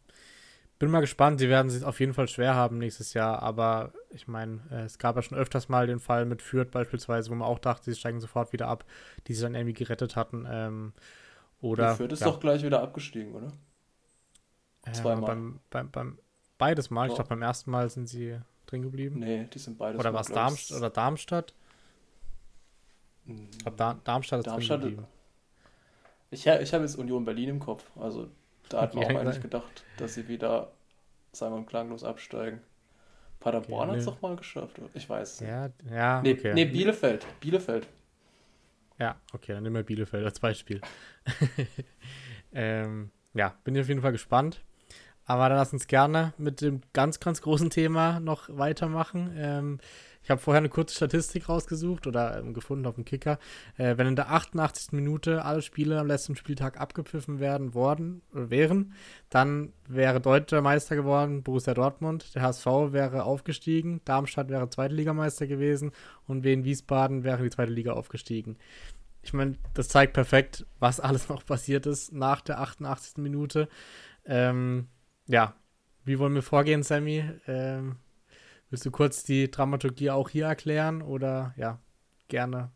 bin mal gespannt. Sie werden es auf jeden Fall schwer haben nächstes Jahr. Aber ich meine, äh, es gab ja schon öfters mal den Fall mit Fürth beispielsweise, wo man auch dachte, sie steigen sofort wieder ab, die sie dann irgendwie gerettet hatten. Ähm, oder, ja, Fürth ist ja. doch gleich wieder abgestiegen, oder? Äh, Zweimal. Beim, beim, beim, beides Mal. Oh. Ich glaube, beim ersten Mal sind sie drin geblieben. Nee, die sind beides Oder war es Darmstadt oder Darmstadt? Ich glaube, Dar Darmstadt ist Darmstadt drin geblieben. Ich, ich habe jetzt Union Berlin im Kopf. Also da hat man auch eigentlich gedacht, dass sie wieder, sagen wir mal, klanglos absteigen. Paderborn hat es doch mal geschafft. Ich weiß ja, Ja, nee, okay. nee, Bielefeld. Bielefeld. Ja, okay, dann nehmen wir Bielefeld als Beispiel. ähm, ja, bin ich auf jeden Fall gespannt. Aber dann lass uns gerne mit dem ganz, ganz großen Thema noch weitermachen. Ähm, ich habe vorher eine kurze Statistik rausgesucht oder ähm, gefunden auf dem Kicker. Äh, wenn in der 88. Minute alle Spiele am letzten Spieltag abgepfiffen werden worden oder wären, dann wäre Deutscher Meister geworden, Borussia Dortmund, der HSV wäre aufgestiegen, Darmstadt wäre Zweitligameister gewesen und Wien Wiesbaden wäre in die zweite Liga aufgestiegen. Ich meine, das zeigt perfekt, was alles noch passiert ist nach der 88. Minute. Ähm, ja, wie wollen wir vorgehen, Sammy? Ähm, Willst du kurz die Dramaturgie auch hier erklären oder ja, gerne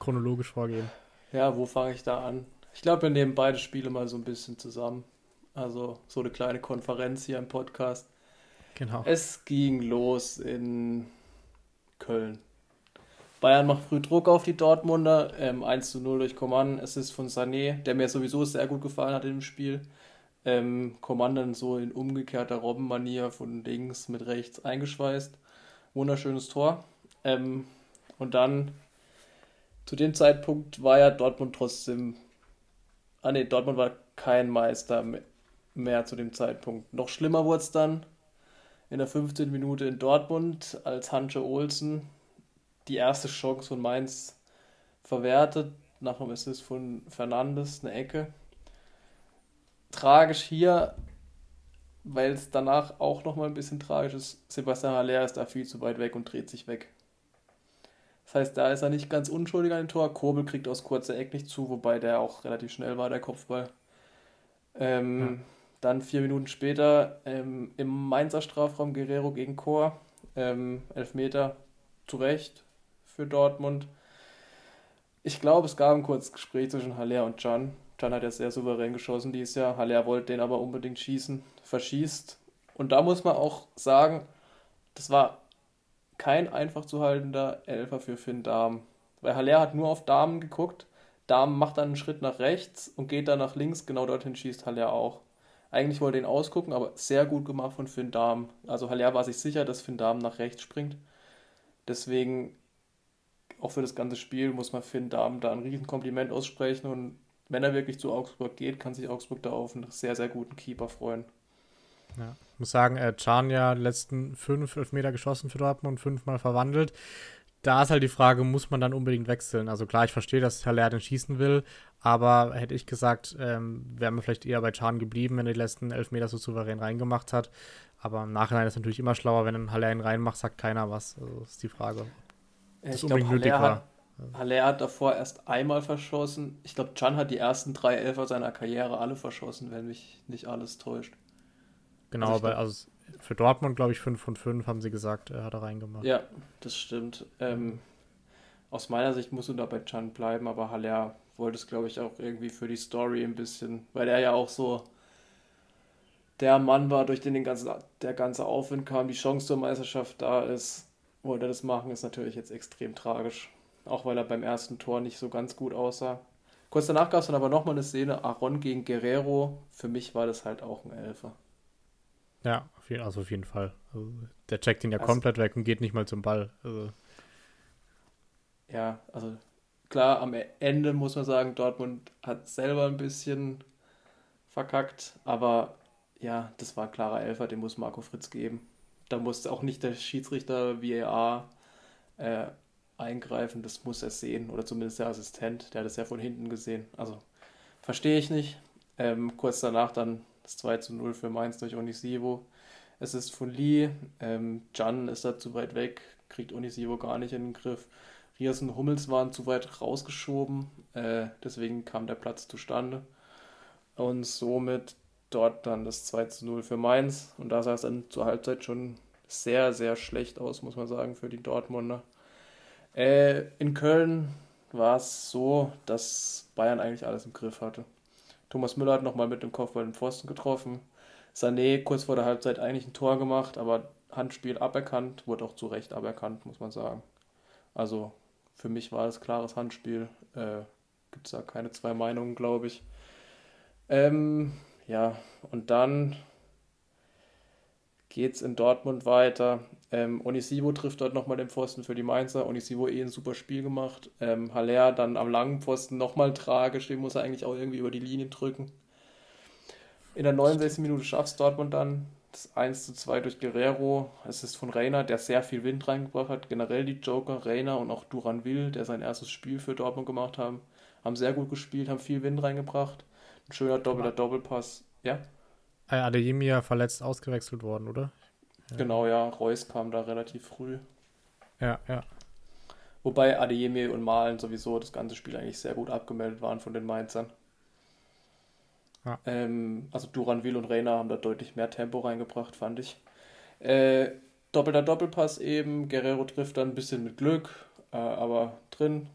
chronologisch vorgehen? Ja, wo fange ich da an? Ich glaube, wir nehmen beide Spiele mal so ein bisschen zusammen. Also so eine kleine Konferenz hier im Podcast. Genau. Es ging los in Köln. Bayern macht früh Druck auf die Dortmunder. Ähm, 1 zu 0 durch Coman. Es ist von Sané, der mir sowieso sehr gut gefallen hat im Spiel ähm, Commandant so in umgekehrter Robbenmanier von links mit rechts eingeschweißt. Wunderschönes Tor. Ähm, und dann zu dem Zeitpunkt war ja Dortmund trotzdem. Ah ne, Dortmund war kein Meister mehr zu dem Zeitpunkt. Noch schlimmer wurde es dann in der 15. Minute in Dortmund, als Hansche Olsen die erste Chance von Mainz verwertet nach einem Assist von Fernandes, eine Ecke. Tragisch hier, weil es danach auch nochmal ein bisschen tragisch ist. Sebastian Haller ist da viel zu weit weg und dreht sich weg. Das heißt, da ist er nicht ganz unschuldig an dem Tor. Kurbel kriegt aus kurzer Eck nicht zu, wobei der auch relativ schnell war, der Kopfball. Ähm, ja. Dann vier Minuten später ähm, im Mainzer Strafraum Guerrero gegen Chor. Ähm, Elfmeter zu Recht für Dortmund. Ich glaube, es gab ein kurzes Gespräch zwischen Haller und Can. Can hat ja sehr souverän geschossen dieses Jahr. Haller wollte den aber unbedingt schießen, verschießt. Und da muss man auch sagen, das war kein einfach zu haltender Elfer für Finn Dahm. Weil Haller hat nur auf Damen geguckt. Dahm macht dann einen Schritt nach rechts und geht dann nach links. Genau dorthin schießt Haller auch. Eigentlich wollte er ihn ausgucken, aber sehr gut gemacht von Finn Dahm. Also Haller war sich sicher, dass Finn Dahm nach rechts springt. Deswegen, auch für das ganze Spiel, muss man Finn Dahm da ein riesen Kompliment aussprechen. Und wenn er wirklich zu Augsburg geht, kann sich Augsburg da auf einen sehr, sehr guten Keeper freuen. Ja, ich muss sagen, äh, Can ja letzten fünf Elfmeter geschossen für Dortmund und fünfmal verwandelt da ist halt die Frage, muss man dann unbedingt wechseln? Also klar, ich verstehe, dass Haller den schießen will, aber hätte ich gesagt, ähm, wären wir vielleicht eher bei Chan geblieben, wenn er die letzten elf Meter so souverän reingemacht hat. Aber im Nachhinein ist es natürlich immer schlauer, wenn ein Haller ihn reinmacht, sagt keiner was. Also ist die Frage. Das ich glaube, Haller, hat, Haller hat davor erst einmal verschossen. Ich glaube, Chan hat die ersten drei Elfer seiner Karriere alle verschossen, wenn mich nicht alles täuscht. Genau, also, glaub, also für Dortmund, glaube ich, 5 von 5 haben sie gesagt, er hat er reingemacht. Ja, das stimmt. Ähm, aus meiner Sicht musst du da bei Chan bleiben, aber Haller wollte es, glaube ich, auch irgendwie für die Story ein bisschen, weil er ja auch so der Mann war, durch den, den ganzen, der ganze Aufwind kam, die Chance zur Meisterschaft da ist, wollte er das machen, ist natürlich jetzt extrem tragisch. Auch weil er beim ersten Tor nicht so ganz gut aussah. Kurz danach gab es dann aber nochmal eine Szene, Aaron gegen Guerrero. Für mich war das halt auch ein Elfer. Ja, also auf jeden Fall. Also der checkt ihn ja also, komplett weg und geht nicht mal zum Ball. Also. Ja, also klar, am Ende muss man sagen, Dortmund hat selber ein bisschen verkackt, aber ja, das war ein klarer Elfer, den muss Marco Fritz geben. Da muss auch nicht der Schiedsrichter VAR äh, eingreifen, das muss er sehen, oder zumindest der Assistent, der hat es ja von hinten gesehen. Also verstehe ich nicht. Ähm, kurz danach dann das 2 zu 0 für Mainz durch Onisivo. Es ist von Lee. Ähm, Jan ist da zu weit weg, kriegt Onisivo gar nicht in den Griff. Rias und Hummels waren zu weit rausgeschoben. Äh, deswegen kam der Platz zustande. Und somit dort dann das 2 zu 0 für Mainz. Und da sah es dann zur Halbzeit schon sehr, sehr schlecht aus, muss man sagen, für die Dortmunder. Äh, in Köln war es so, dass Bayern eigentlich alles im Griff hatte. Thomas Müller hat nochmal mit dem Kopfball den Pfosten getroffen. Sané kurz vor der Halbzeit eigentlich ein Tor gemacht, aber Handspiel aberkannt, wurde auch zu Recht aberkannt, muss man sagen. Also für mich war es klares Handspiel. Äh, Gibt es da keine zwei Meinungen, glaube ich. Ähm, ja, und dann geht es in Dortmund weiter. Ähm, Onisivo trifft dort nochmal den Pfosten für die Mainzer. Onisivo eh ein super Spiel gemacht. Ähm, Haller dann am langen Pfosten nochmal tragisch. Den muss er eigentlich auch irgendwie über die Linie drücken. In der 69. Minute schafft Dortmund dann das 1 zu 2 durch Guerrero. Es ist von Reiner, der sehr viel Wind reingebracht hat. Generell die Joker, Reiner und auch Duranville, der sein erstes Spiel für Dortmund gemacht haben, haben sehr gut gespielt, haben viel Wind reingebracht. Ein schöner doppelter Doppelpass. Ja? Adeyemi ja verletzt ausgewechselt worden, oder? Genau, ja. Reus kam da relativ früh. Ja, ja. Wobei Adeyemi und Malen sowieso das ganze Spiel eigentlich sehr gut abgemeldet waren von den Mainzern. Ja. Ähm, also Duranville und Reina haben da deutlich mehr Tempo reingebracht, fand ich. Äh, doppelter Doppelpass eben. Guerrero trifft dann ein bisschen mit Glück, äh, aber drin.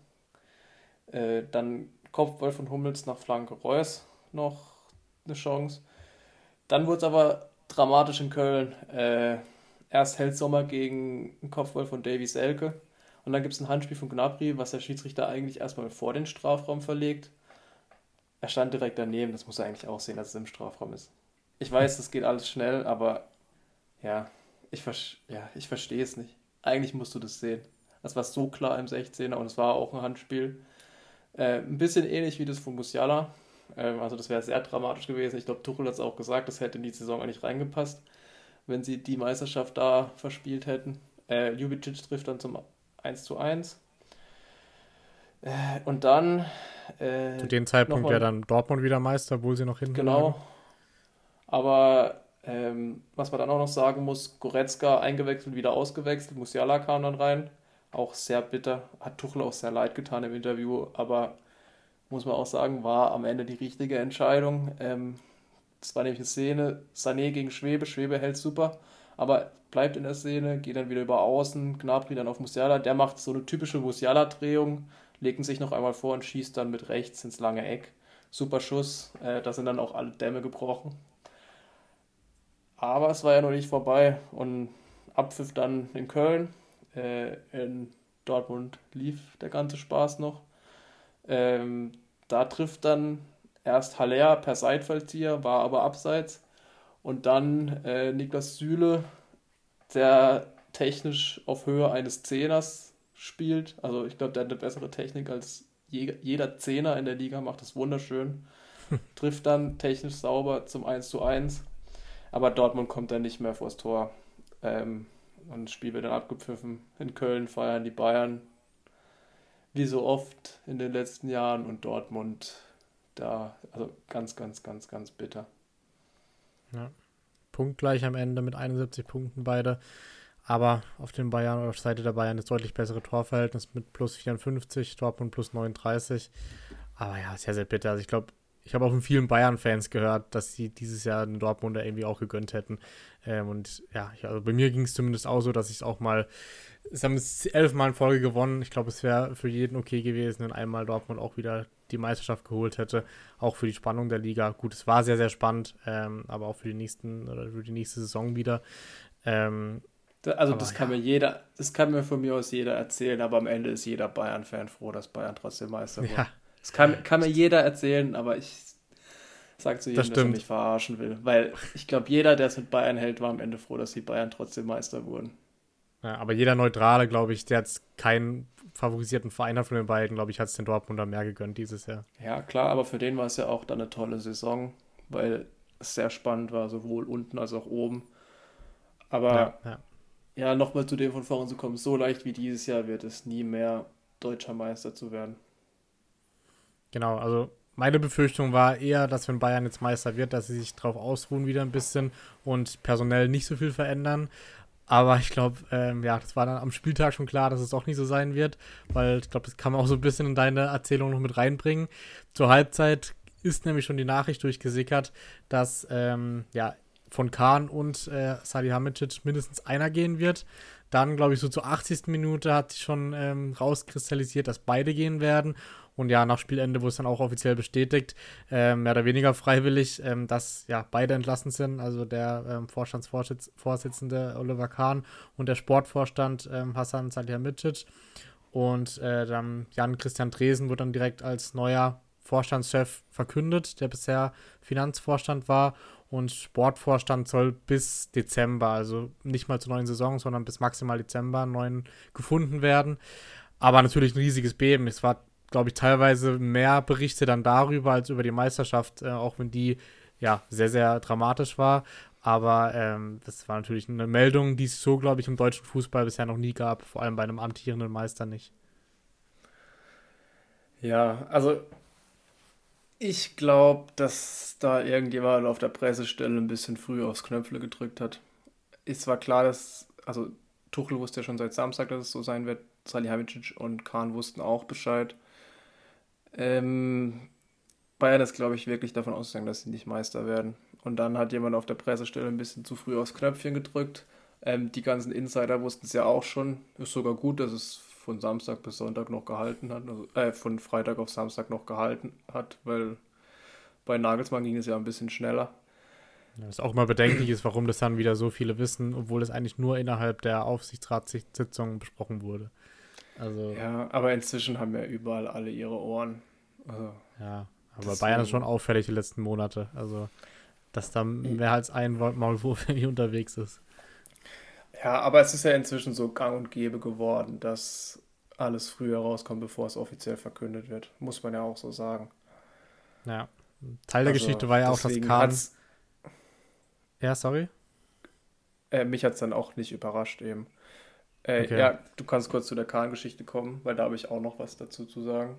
Äh, dann Kopfball von Hummels nach Flanke Reus noch eine Chance. Dann wurde es aber dramatisch in Köln. Äh, erst hält Sommer gegen einen Kopfball von Davy Selke und dann gibt es ein Handspiel von Gnabry, was der Schiedsrichter eigentlich erstmal vor den Strafraum verlegt. Er stand direkt daneben, das muss er eigentlich auch sehen, dass es im Strafraum ist. Ich weiß, das geht alles schnell, aber ja, ich, ja, ich verstehe es nicht. Eigentlich musst du das sehen. Das war so klar im 16er und es war auch ein Handspiel. Äh, ein bisschen ähnlich wie das von Musiala. Ähm, also das wäre sehr dramatisch gewesen. Ich glaube, Tuchel hat es auch gesagt, das hätte in die Saison eigentlich reingepasst, wenn sie die Meisterschaft da verspielt hätten. Äh, Ljubicic trifft dann zum 1 zu 1. Äh, und dann. Äh, Zu dem Zeitpunkt wäre dann Dortmund wieder Meister, obwohl sie noch hinten Genau. Lagen. Aber ähm, was man dann auch noch sagen muss, Goretzka eingewechselt, wieder ausgewechselt, Musiala kam dann rein. Auch sehr bitter, hat Tuchel auch sehr leid getan im Interview, aber muss man auch sagen, war am Ende die richtige Entscheidung. Ähm, das war nämlich eine Szene, Sané gegen Schwebe, Schwebe hält super, aber bleibt in der Szene, geht dann wieder über außen, Gnabry dann auf Musiala, der macht so eine typische Musiala-Drehung, legt sich noch einmal vor und schießt dann mit rechts ins lange Eck. Super Schuss, äh, da sind dann auch alle Dämme gebrochen. Aber es war ja noch nicht vorbei und Abpfiff dann in Köln. Äh, in Dortmund lief der ganze Spaß noch. Ähm, da trifft dann erst Haller per Seitfallzieher, war aber abseits. Und dann äh, Niklas Süle, der technisch auf Höhe eines Zehners spielt. Also ich glaube, der hat eine bessere Technik als je, jeder Zehner in der Liga, macht das wunderschön. Trifft dann technisch sauber zum 1 zu 1. Aber Dortmund kommt dann nicht mehr vors Tor. Ähm, und das Spiel wird dann abgepfiffen. In Köln feiern die Bayern wie so oft in den letzten Jahren und Dortmund da, also ganz, ganz, ganz, ganz bitter. Ja. Punktgleich am Ende mit 71 Punkten beide. Aber auf den Bayern oder auf Seite der Bayern ist deutlich bessere Torverhältnis mit plus 54, Dortmund plus 39. Aber ja, sehr, sehr bitter. Also ich glaube, ich habe auch von vielen Bayern-Fans gehört, dass sie dieses Jahr den Dortmunder irgendwie auch gegönnt hätten. Ähm, und ja, also bei mir ging es zumindest auch so, dass ich es auch mal, es haben es elfmal in Folge gewonnen. Ich glaube, es wäre für jeden okay gewesen, wenn einmal Dortmund auch wieder die Meisterschaft geholt hätte. Auch für die Spannung der Liga. Gut, es war sehr, sehr spannend, ähm, aber auch für die nächsten oder für die nächste Saison wieder. Ähm, also aber, das kann ja. mir jeder, das kann mir von mir aus jeder erzählen, aber am Ende ist jeder Bayern-Fan froh, dass Bayern trotzdem Meister wird. Ja, das kann, kann mir jeder erzählen, aber ich sage zu jedem, das dass er mich verarschen will. Weil ich glaube, jeder, der es mit Bayern hält, war am Ende froh, dass die Bayern trotzdem Meister wurden. Ja, aber jeder Neutrale, glaube ich, der jetzt keinen favorisierten Verein hat von den beiden, glaube ich, hat es den Dortmunder mehr gegönnt dieses Jahr. Ja, klar, aber für den war es ja auch dann eine tolle Saison, weil es sehr spannend war, sowohl unten als auch oben. Aber ja, ja. ja nochmal zu dem von vorhin zu kommen, so leicht wie dieses Jahr wird es nie mehr deutscher Meister zu werden. Genau, also meine Befürchtung war eher, dass wenn Bayern jetzt Meister wird, dass sie sich darauf ausruhen wieder ein bisschen und personell nicht so viel verändern. Aber ich glaube, ähm, ja, das war dann am Spieltag schon klar, dass es auch nicht so sein wird, weil ich glaube, das kann man auch so ein bisschen in deine Erzählung noch mit reinbringen. Zur Halbzeit ist nämlich schon die Nachricht durchgesickert, dass ähm, ja, von Kahn und äh, Salihamidzic mindestens einer gehen wird. Dann, glaube ich, so zur 80. Minute hat sich schon ähm, rauskristallisiert, dass beide gehen werden. Und ja, nach Spielende wurde es dann auch offiziell bestätigt, äh, mehr oder weniger freiwillig, ähm, dass ja beide entlassen sind. Also der ähm, Vorstandsvorsitzende Oliver Kahn und der Sportvorstand ähm, Hassan Salihamidzic. Und äh, dann Jan Christian Dresen wurde dann direkt als neuer Vorstandschef verkündet, der bisher Finanzvorstand war. Und Sportvorstand soll bis Dezember, also nicht mal zur neuen Saison, sondern bis maximal Dezember neuen gefunden werden. Aber natürlich ein riesiges Beben. Es war glaube ich, teilweise mehr Berichte dann darüber als über die Meisterschaft, äh, auch wenn die ja sehr, sehr dramatisch war. Aber ähm, das war natürlich eine Meldung, die es so, glaube ich, im deutschen Fußball bisher noch nie gab, vor allem bei einem amtierenden Meister nicht. Ja, also ich glaube, dass da irgendjemand auf der Pressestelle ein bisschen früh aufs Knöpfle gedrückt hat. Es war klar, dass, also Tuchel wusste ja schon seit Samstag, dass es so sein wird. Salihamidzic und Kahn wussten auch Bescheid. Ähm, Bayern ist, glaube ich, wirklich davon ausgegangen, dass sie nicht Meister werden. Und dann hat jemand auf der Pressestelle ein bisschen zu früh aufs Knöpfchen gedrückt. Ähm, die ganzen Insider wussten es ja auch schon. Ist sogar gut, dass es von Samstag bis Sonntag noch gehalten hat. Also, äh, von Freitag auf Samstag noch gehalten hat, weil bei Nagelsmann ging es ja ein bisschen schneller. Was auch mal bedenklich ist, warum das dann wieder so viele wissen, obwohl es eigentlich nur innerhalb der Aufsichtsratssitzung besprochen wurde. Also, ja, aber inzwischen haben ja überall alle ihre Ohren. Also, ja, aber Bayern ist schon auffällig die letzten Monate. Also, dass da mehr als ein Maulwurf irgendwie unterwegs ist. Ja, aber es ist ja inzwischen so gang und gäbe geworden, dass alles früher rauskommt, bevor es offiziell verkündet wird. Muss man ja auch so sagen. Ja. Teil der also, Geschichte war ja auch, dass Kahn. Ja, sorry. Äh, mich hat es dann auch nicht überrascht eben. Äh, okay. Ja, du kannst kurz zu der Kahn-Geschichte kommen, weil da habe ich auch noch was dazu zu sagen.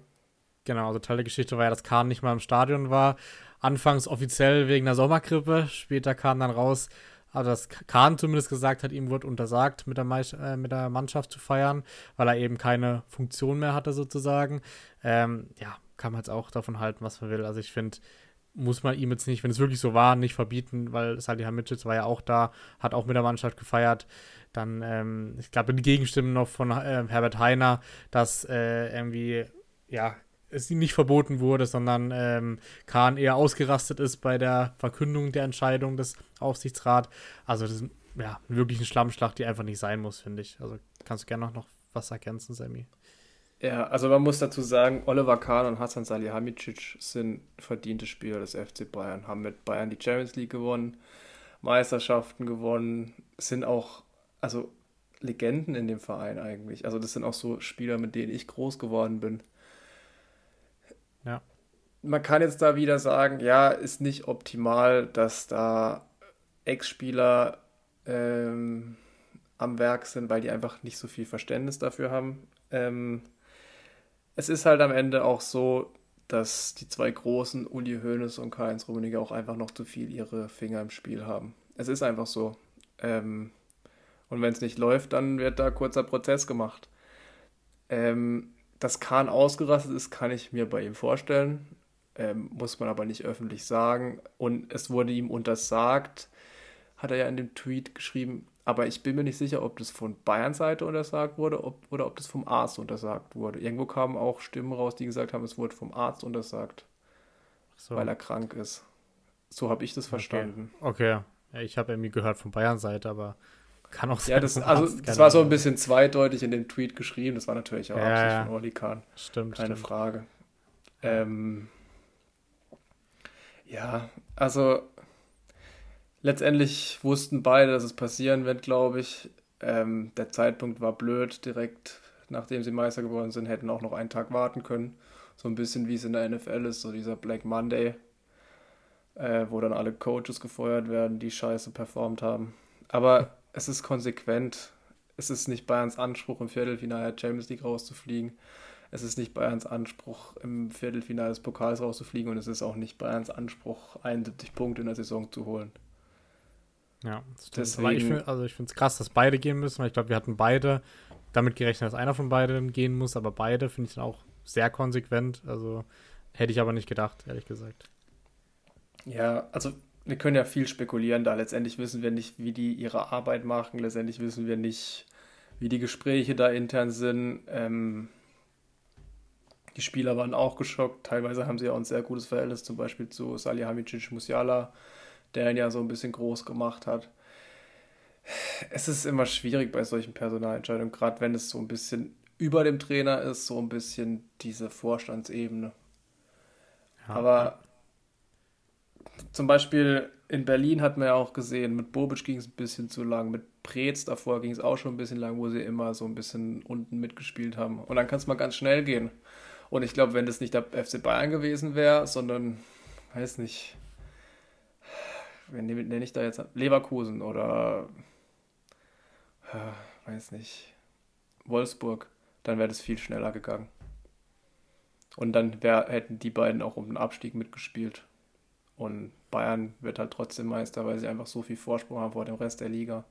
Genau, also Teil der Geschichte war ja, dass Kahn nicht mal im Stadion war. Anfangs offiziell wegen der Sommergrippe, später kam dann raus, also dass Kahn zumindest gesagt hat, ihm wurde untersagt, mit der, äh, mit der Mannschaft zu feiern, weil er eben keine Funktion mehr hatte, sozusagen. Ähm, ja, kann man jetzt auch davon halten, was man will. Also ich finde, muss man ihm jetzt nicht, wenn es wirklich so war, nicht verbieten, weil Salihamidzic war ja auch da, hat auch mit der Mannschaft gefeiert. Dann, ähm, ich glaube, die Gegenstimmen noch von äh, Herbert Heiner, dass äh, irgendwie, ja, es ihm nicht verboten wurde, sondern ähm, Kahn eher ausgerastet ist bei der Verkündung der Entscheidung des Aufsichtsrats. Also das ist ja wirklich eine Schlammschlacht, die einfach nicht sein muss, finde ich. Also kannst du gerne noch was ergänzen, Sammy? Ja, also man muss dazu sagen, Oliver Kahn und Hassan Salihamidzic sind verdiente Spieler des FC Bayern, haben mit Bayern die Champions League gewonnen, Meisterschaften gewonnen, sind auch, also Legenden in dem Verein eigentlich. Also das sind auch so Spieler, mit denen ich groß geworden bin. Ja. Man kann jetzt da wieder sagen, ja, ist nicht optimal, dass da Ex-Spieler ähm, am Werk sind, weil die einfach nicht so viel Verständnis dafür haben. Ähm, es ist halt am Ende auch so, dass die zwei großen, Uli Hoeneß und Karl-Heinz Rummenigge, auch einfach noch zu viel ihre Finger im Spiel haben. Es ist einfach so. Ähm, und wenn es nicht läuft, dann wird da kurzer Prozess gemacht. Ähm, dass Kahn ausgerastet ist, kann ich mir bei ihm vorstellen. Ähm, muss man aber nicht öffentlich sagen. Und es wurde ihm untersagt, hat er ja in dem Tweet geschrieben, aber ich bin mir nicht sicher, ob das von Bayerns Seite untersagt wurde ob, oder ob das vom Arzt untersagt wurde. Irgendwo kamen auch Stimmen raus, die gesagt haben, es wurde vom Arzt untersagt, so. weil er krank ist. So habe ich das verstanden. Okay, okay. Ich habe irgendwie gehört von Bayerns Seite, aber kann auch sein. Ja, das, also, das war so ein bisschen zweideutig in dem Tweet geschrieben. Das war natürlich auch ja, Absicht ja. von Oli Kahn. Stimmt. Keine stimmt. Frage. Ähm, ja, also letztendlich wussten beide, dass es passieren wird, glaube ich. Ähm, der Zeitpunkt war blöd, direkt nachdem sie Meister geworden sind, hätten auch noch einen Tag warten können. So ein bisschen wie es in der NFL ist, so dieser Black Monday, äh, wo dann alle Coaches gefeuert werden, die scheiße performt haben. Aber es ist konsequent. Es ist nicht Bayerns Anspruch, im Viertelfinale der Champions League rauszufliegen. Es ist nicht Bayerns Anspruch, im Viertelfinale des Pokals rauszufliegen. Und es ist auch nicht Bayerns Anspruch, 71 Punkte in der Saison zu holen. Ja, Deswegen, ich find, also ich finde es krass, dass beide gehen müssen, weil ich glaube, wir hatten beide damit gerechnet, dass einer von beiden gehen muss, aber beide finde ich dann auch sehr konsequent. Also hätte ich aber nicht gedacht, ehrlich gesagt. Ja, also wir können ja viel spekulieren da. Letztendlich wissen wir nicht, wie die ihre Arbeit machen. Letztendlich wissen wir nicht, wie die Gespräche da intern sind. Ähm, die Spieler waren auch geschockt. Teilweise haben sie auch ein sehr gutes Verhältnis, zum Beispiel zu Salihamidzic Musiala der ihn ja so ein bisschen groß gemacht hat. Es ist immer schwierig bei solchen Personalentscheidungen, gerade wenn es so ein bisschen über dem Trainer ist, so ein bisschen diese Vorstandsebene. Ja. Aber zum Beispiel in Berlin hat man ja auch gesehen, mit Bobic ging es ein bisschen zu lang, mit Preetz davor ging es auch schon ein bisschen lang, wo sie immer so ein bisschen unten mitgespielt haben. Und dann kann es mal ganz schnell gehen. Und ich glaube, wenn das nicht der FC Bayern gewesen wäre, sondern, weiß nicht, wen nenne ich da jetzt? Leverkusen oder, äh, weiß nicht, Wolfsburg, dann wäre das viel schneller gegangen. Und dann wär, hätten die beiden auch um den Abstieg mitgespielt. Und Bayern wird halt trotzdem Meister, weil sie einfach so viel Vorsprung haben vor dem Rest der Liga.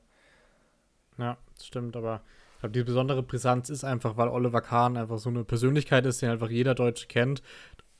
Ja, das stimmt, aber ich glaube, die besondere Brisanz ist einfach, weil Oliver Kahn einfach so eine Persönlichkeit ist, den einfach jeder Deutsche kennt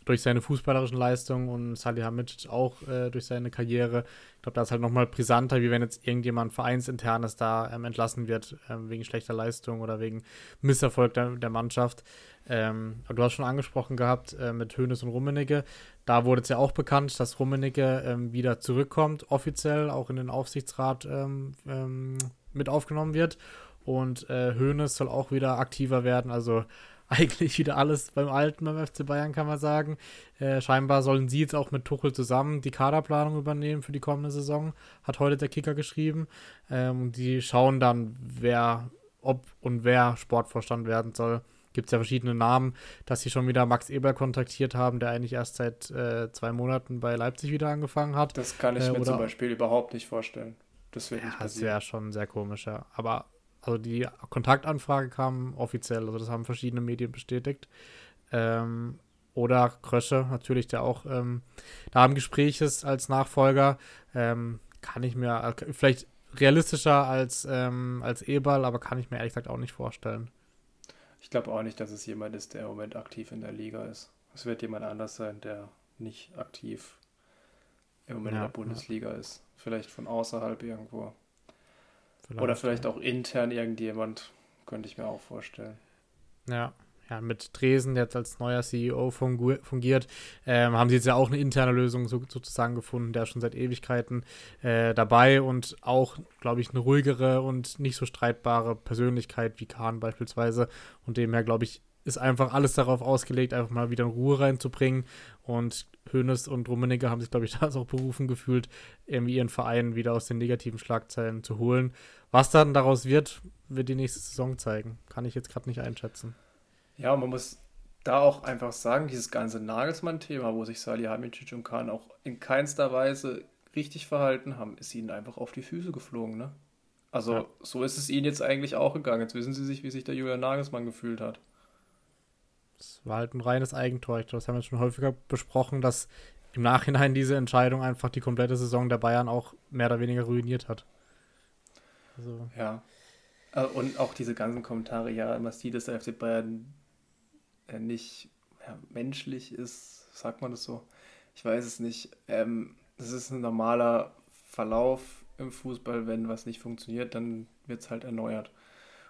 durch seine fußballerischen Leistungen und Salihamidzic auch äh, durch seine Karriere. Ich glaube, da ist halt nochmal brisanter, wie wenn jetzt irgendjemand Vereinsinternes da ähm, entlassen wird, ähm, wegen schlechter Leistung oder wegen Misserfolg der, der Mannschaft. Ähm, du hast schon angesprochen gehabt äh, mit Hönes und Rummenigge. Da wurde es ja auch bekannt, dass Rummenigge ähm, wieder zurückkommt, offiziell auch in den Aufsichtsrat ähm, ähm, mit aufgenommen wird. Und äh, Hönes soll auch wieder aktiver werden. Also eigentlich wieder alles beim Alten beim FC Bayern, kann man sagen. Äh, scheinbar sollen sie jetzt auch mit Tuchel zusammen die Kaderplanung übernehmen für die kommende Saison, hat heute der Kicker geschrieben. Ähm, die schauen dann, wer, ob und wer Sportvorstand werden soll. Gibt es ja verschiedene Namen, dass sie schon wieder Max Eber kontaktiert haben, der eigentlich erst seit äh, zwei Monaten bei Leipzig wieder angefangen hat. Das kann ich äh, mir zum Beispiel überhaupt nicht vorstellen. Das, ja, das wäre schon sehr komisch, ja. Aber also die Kontaktanfrage kam offiziell, also das haben verschiedene Medien bestätigt. Ähm, oder Krösche, natürlich, der auch ähm, da im Gespräch ist als Nachfolger. Ähm, kann ich mir, äh, vielleicht realistischer als, ähm, als Eberl, aber kann ich mir ehrlich gesagt auch nicht vorstellen. Ich glaube auch nicht, dass es jemand ist, der im Moment aktiv in der Liga ist. Es wird jemand anders sein, der nicht aktiv im Moment ja, in der Bundesliga ja. ist. Vielleicht von außerhalb irgendwo. Vielleicht, Oder vielleicht ja. auch intern irgendjemand, könnte ich mir auch vorstellen. Ja, ja, mit Dresen, der jetzt als neuer CEO fungiert, ähm, haben sie jetzt ja auch eine interne Lösung so, sozusagen gefunden, der ist schon seit Ewigkeiten äh, dabei und auch, glaube ich, eine ruhigere und nicht so streitbare Persönlichkeit wie Kahn beispielsweise. Und demher, glaube ich, ist einfach alles darauf ausgelegt, einfach mal wieder in Ruhe reinzubringen. Und Hoeneß und Rummenigge haben sich, glaube ich, da auch berufen gefühlt, irgendwie ihren Verein wieder aus den negativen Schlagzeilen zu holen. Was dann daraus wird, wird die nächste Saison zeigen. Kann ich jetzt gerade nicht einschätzen. Ja, man muss da auch einfach sagen, dieses ganze Nagelsmann-Thema, wo sich Salihamidzic und Kahn auch in keinster Weise richtig verhalten haben, ist ihnen einfach auf die Füße geflogen, ne? Also, ja. so ist es ihnen jetzt eigentlich auch gegangen. Jetzt wissen sie sich, wie sich der Julian Nagelsmann gefühlt hat. Es war halt ein reines Eigentor. Das haben wir schon häufiger besprochen, dass im Nachhinein diese Entscheidung einfach die komplette Saison der Bayern auch mehr oder weniger ruiniert hat. Also. Ja. Äh, und auch diese ganzen Kommentare, ja, man sieht, dass der FC Bayern äh, nicht ja, menschlich ist, sagt man das so? Ich weiß es nicht. Ähm, das ist ein normaler Verlauf im Fußball, wenn was nicht funktioniert, dann wird es halt erneuert.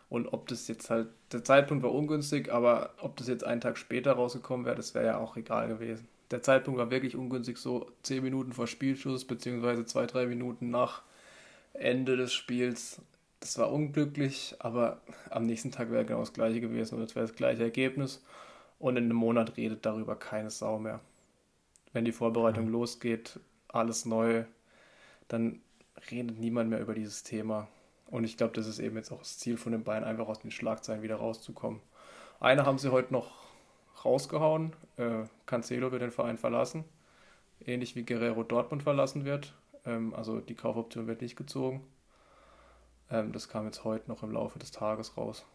Und ob das jetzt halt, der Zeitpunkt war ungünstig, aber ob das jetzt einen Tag später rausgekommen wäre, das wäre ja auch egal gewesen. Der Zeitpunkt war wirklich ungünstig, so zehn Minuten vor Spielschuss, beziehungsweise zwei, drei Minuten nach Ende des Spiels. Das war unglücklich, aber am nächsten Tag wäre genau das gleiche gewesen und es wäre das gleiche Ergebnis. Und in einem Monat redet darüber keine Sau mehr. Wenn die Vorbereitung ja. losgeht, alles neu, dann redet niemand mehr über dieses Thema. Und ich glaube, das ist eben jetzt auch das Ziel von den Bayern, einfach aus den Schlagzeilen wieder rauszukommen. Eine haben sie heute noch rausgehauen. Äh, Cancelo wird den Verein verlassen. Ähnlich wie Guerrero Dortmund verlassen wird. Ähm, also die Kaufoption wird nicht gezogen. Ähm, das kam jetzt heute noch im Laufe des Tages raus.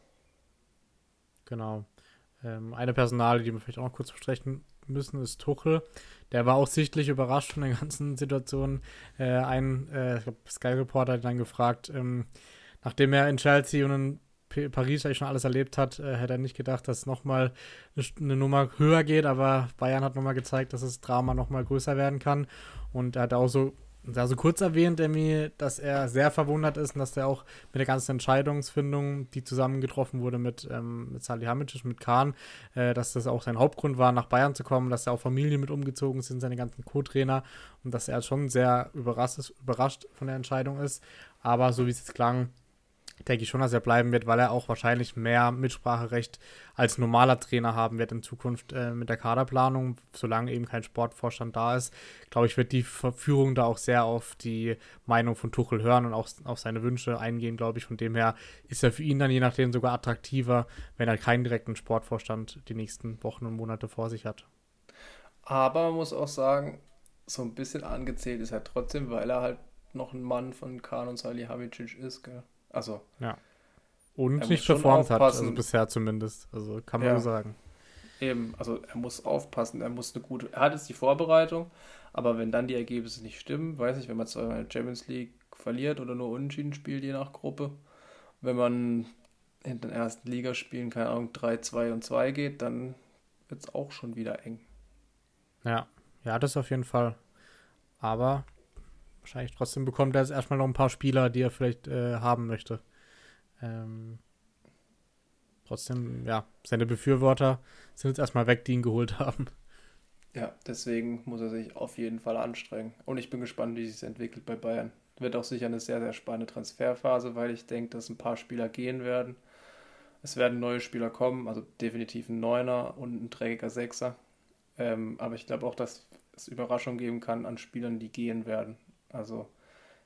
Genau. Ähm, eine Personale, die wir vielleicht auch noch kurz besprechen müssen, ist Tuchel. Der war auch sichtlich überrascht von der ganzen Situation. Äh, ein äh, Sky Reporter hat dann gefragt, ähm, nachdem er in Chelsea und in Paris eigentlich schon alles erlebt hat, äh, hätte er nicht gedacht, dass nochmal eine Nummer höher geht, aber Bayern hat nochmal gezeigt, dass das Drama nochmal größer werden kann. Und er hat auch so also kurz erwähnt, Demi, dass er sehr verwundert ist und dass er auch mit der ganzen Entscheidungsfindung, die zusammengetroffen wurde mit, ähm, mit Salihamidzic, mit Kahn, äh, dass das auch sein Hauptgrund war, nach Bayern zu kommen, dass er auch Familien mit umgezogen sind, seine ganzen Co-Trainer und dass er schon sehr überrascht, ist, überrascht von der Entscheidung ist. Aber so wie es jetzt klang, denke ich schon, dass er bleiben wird, weil er auch wahrscheinlich mehr Mitspracherecht als normaler Trainer haben wird in Zukunft äh, mit der Kaderplanung, solange eben kein Sportvorstand da ist. Glaube ich, wird die Verführung da auch sehr auf die Meinung von Tuchel hören und auch auf seine Wünsche eingehen, glaube ich. Von dem her ist er für ihn dann je nachdem sogar attraktiver, wenn er keinen direkten Sportvorstand die nächsten Wochen und Monate vor sich hat. Aber man muss auch sagen, so ein bisschen angezählt ist er trotzdem, weil er halt noch ein Mann von Kahn und Salihamidzic ist, gell? Also. Ja. Und nicht performt hat, also bisher zumindest. Also kann man ja. so sagen. Eben, also er muss aufpassen, er muss eine gute. Er hat jetzt die Vorbereitung, aber wenn dann die Ergebnisse nicht stimmen, weiß ich, wenn man zweimal in der Champions League verliert oder nur unentschieden spielt, je nach Gruppe, wenn man in den ersten Ligaspielen, keine Ahnung, 3, 2 und 2 geht, dann wird es auch schon wieder eng. Ja, ja, das auf jeden Fall. Aber wahrscheinlich trotzdem bekommt er jetzt erstmal noch ein paar Spieler, die er vielleicht äh, haben möchte. Ähm, trotzdem, ja, seine Befürworter sind jetzt erstmal weg, die ihn geholt haben. Ja, deswegen muss er sich auf jeden Fall anstrengen. Und ich bin gespannt, wie sich es entwickelt bei Bayern. Wird auch sicher eine sehr, sehr spannende Transferphase, weil ich denke, dass ein paar Spieler gehen werden. Es werden neue Spieler kommen, also definitiv ein Neuner und ein trägiger Sechser. Ähm, aber ich glaube auch, dass es Überraschungen geben kann an Spielern, die gehen werden. Also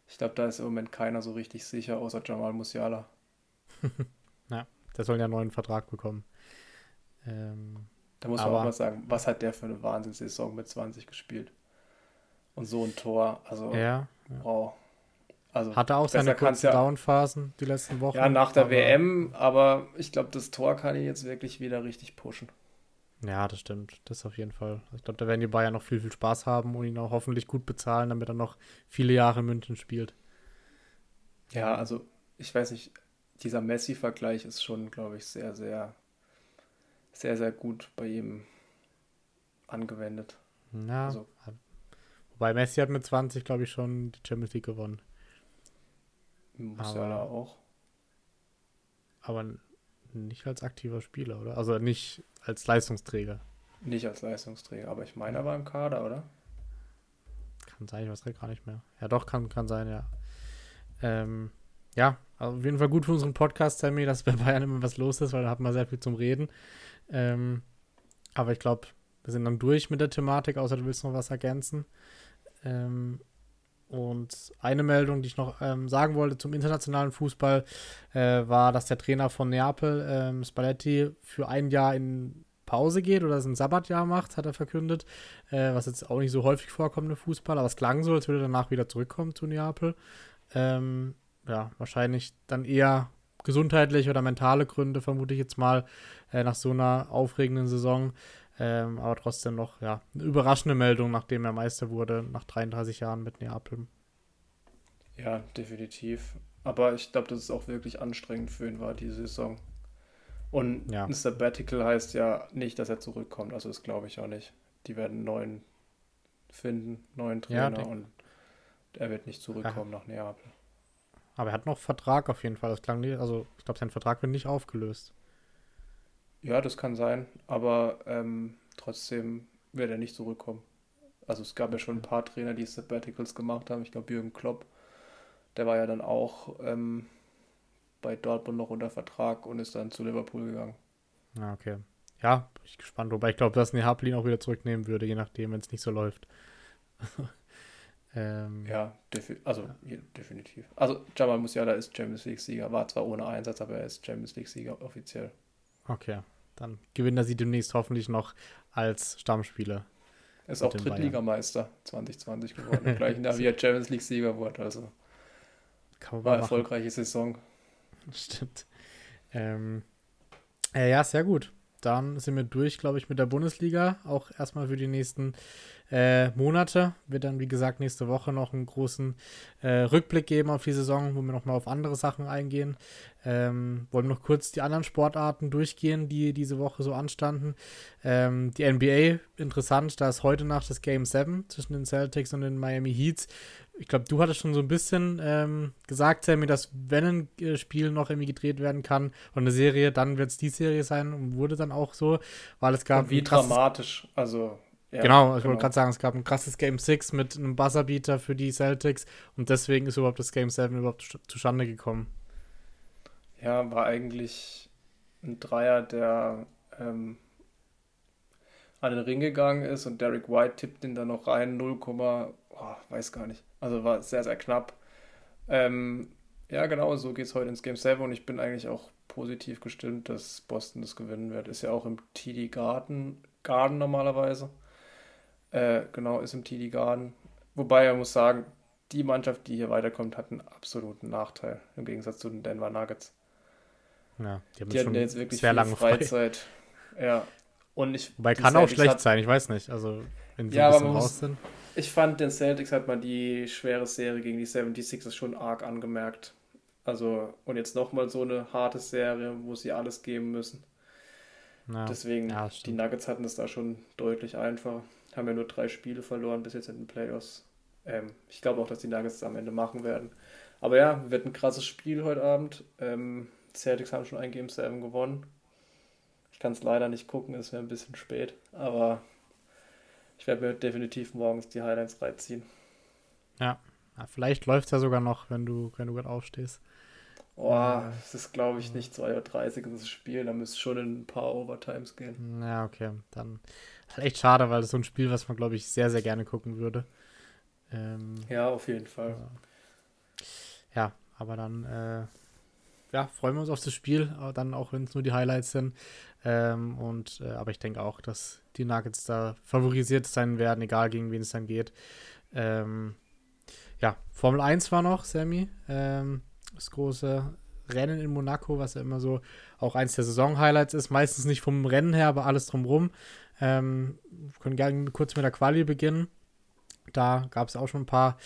ich glaube, da ist im Moment keiner so richtig sicher, außer Jamal Musiala. ja, der soll ja einen neuen Vertrag bekommen. Ähm, da muss man auch mal sagen, was hat der für eine Wahnsinnssaison mit 20 gespielt? Und so ein Tor, also ja, ja. wow. Also Hatte auch seine kurzen ja, Downphasen die letzten Wochen. Ja, nach der aber, WM, aber ich glaube, das Tor kann ihn jetzt wirklich wieder richtig pushen. Ja, das stimmt. Das auf jeden Fall. Ich glaube, da werden die Bayern noch viel, viel Spaß haben und ihn auch hoffentlich gut bezahlen, damit er noch viele Jahre in München spielt. Ja, also ich weiß nicht, dieser Messi-Vergleich ist schon, glaube ich, sehr, sehr, sehr, sehr gut bei ihm angewendet. Ja, also, wobei Messi hat mit 20, glaube ich, schon die Champions League gewonnen. Musiala aber, auch. Aber nicht als aktiver Spieler, oder? Also nicht als Leistungsträger. Nicht als Leistungsträger, aber ich meine, er war im Kader, oder? Kann sein, ich weiß gar nicht mehr. Ja, doch, kann, kann sein, ja. Ähm, ja, also auf jeden Fall gut für unseren Podcast, Sammy, dass bei Bayern immer was los ist, weil da hat man sehr viel zum Reden. Ähm, aber ich glaube, wir sind dann durch mit der Thematik, außer du willst noch was ergänzen. Ähm, und eine Meldung, die ich noch ähm, sagen wollte zum internationalen Fußball, äh, war, dass der Trainer von Neapel, ähm, Spalletti, für ein Jahr in Pause geht oder es ein Sabbatjahr macht, hat er verkündet. Äh, was jetzt auch nicht so häufig vorkommt im Fußball, aber es klang so, als würde er danach wieder zurückkommen zu Neapel. Ähm, ja, wahrscheinlich dann eher gesundheitliche oder mentale Gründe, vermute ich jetzt mal, äh, nach so einer aufregenden Saison. Ähm, aber trotzdem noch, ja, eine überraschende Meldung, nachdem er Meister wurde, nach 33 Jahren mit Neapel. Ja, definitiv. Aber ich glaube, dass es auch wirklich anstrengend für ihn war, diese Saison. Und ja. ein Sabbatical heißt ja nicht, dass er zurückkommt. Also das glaube ich auch nicht. Die werden einen neuen finden, neuen Trainer ja, und er wird nicht zurückkommen ja. nach Neapel. Aber er hat noch Vertrag auf jeden Fall. Das klang nicht, also ich glaube, sein Vertrag wird nicht aufgelöst. Ja, das kann sein, aber ähm, trotzdem wird er nicht zurückkommen. Also es gab ja schon ein paar Trainer, die Sabbaticals gemacht haben. Ich glaube, Jürgen Klopp, der war ja dann auch ähm, bei Dortmund noch unter Vertrag und ist dann zu Liverpool gegangen. Ja, okay. Ja, bin ich gespannt. Wobei ich glaube, dass Neapel ihn auch wieder zurücknehmen würde, je nachdem, wenn es nicht so läuft. ähm, ja, also ja. definitiv. Also Jamal Musiala ist Champions League-Sieger, war zwar ohne Einsatz, aber er ist Champions League-Sieger offiziell. Okay, dann gewinnt er sie demnächst hoffentlich noch als Stammspieler. Er ist auch Drittligameister 2020 geworden, im gleichen Jahr wie er Champions League-Sieger wurde. Also war erfolgreiche Saison. Stimmt. Ähm, äh, ja, sehr gut. Dann sind wir durch, glaube ich, mit der Bundesliga. Auch erstmal für die nächsten äh, Monate. Wird dann, wie gesagt, nächste Woche noch einen großen äh, Rückblick geben auf die Saison, wo wir nochmal auf andere Sachen eingehen. Ähm, wollen noch kurz die anderen Sportarten durchgehen, die diese Woche so anstanden. Ähm, die NBA, interessant, da ist heute Nacht das Game 7 zwischen den Celtics und den Miami Heats. Ich glaube, du hattest schon so ein bisschen ähm, gesagt, Sammy, dass wenn ein äh, Spiel noch irgendwie gedreht werden kann und eine Serie, dann wird es die Serie sein und wurde dann auch so, weil es gab. Und wie dramatisch, also ja, genau, ich genau. wollte gerade sagen, es gab ein krasses Game 6 mit einem Buzzerbeater für die Celtics und deswegen ist überhaupt das Game 7 überhaupt zustande gekommen. Ja, war eigentlich ein Dreier, der ähm, an den Ring gegangen ist und Derek White tippt ihn dann noch rein, 0, oh, weiß gar nicht. Also war sehr, sehr knapp. Ähm, ja, genau, so geht es heute ins Game 7 und ich bin eigentlich auch positiv gestimmt, dass Boston das gewinnen wird. Ist ja auch im TD Garden, Garden normalerweise. Äh, genau, ist im TD Garden. Wobei er muss sagen, die Mannschaft, die hier weiterkommt, hat einen absoluten Nachteil im Gegensatz zu den Denver Nuggets. Ja, die, haben die hatten jetzt wirklich sehr lange Freizeit. Frei. Ja. Und ich, Wobei kann auch schlecht hat, sein, ich weiß nicht. Also, wenn sie ja, ein bisschen raus sind. Ich fand, den Celtics hat man die schwere Serie gegen die 76ers schon arg angemerkt. Also, und jetzt nochmal so eine harte Serie, wo sie alles geben müssen. Ja. Deswegen, ja, die Nuggets hatten es da schon deutlich einfacher. Haben ja nur drei Spiele verloren bis jetzt in den Playoffs. Ähm, ich glaube auch, dass die Nuggets es am Ende machen werden. Aber ja, wird ein krasses Spiel heute Abend. Ähm, die Celtics haben schon ein Game 7 gewonnen. Ich kann es leider nicht gucken, es wäre ein bisschen spät. Aber ich werde mir definitiv morgens die Highlights reinziehen. Ja, ja vielleicht läuft es ja sogar noch, wenn du, wenn du gerade aufstehst. Oh, es ist, glaube ich, nicht 2.30 Uhr das Spiel. Da müsste schon in ein paar Overtimes gehen. Ja, okay. Dann echt schade, weil das ist so ein Spiel, was man, glaube ich, sehr, sehr gerne gucken würde. Ähm, ja, auf jeden Fall. Ja, ja aber dann äh, ja, freuen wir uns auf das Spiel, dann auch wenn es nur die Highlights sind. Ähm, und äh, aber ich denke auch, dass die Nuggets da favorisiert sein werden, egal gegen wen es dann geht. Ähm, ja, Formel 1 war noch, Sammy. Ähm, das große Rennen in Monaco, was ja immer so auch eins der Saison-Highlights ist. Meistens nicht vom Rennen her, aber alles drumrum. Ähm, wir können gerne kurz mit der Quali beginnen. Da gab es auch schon ein paar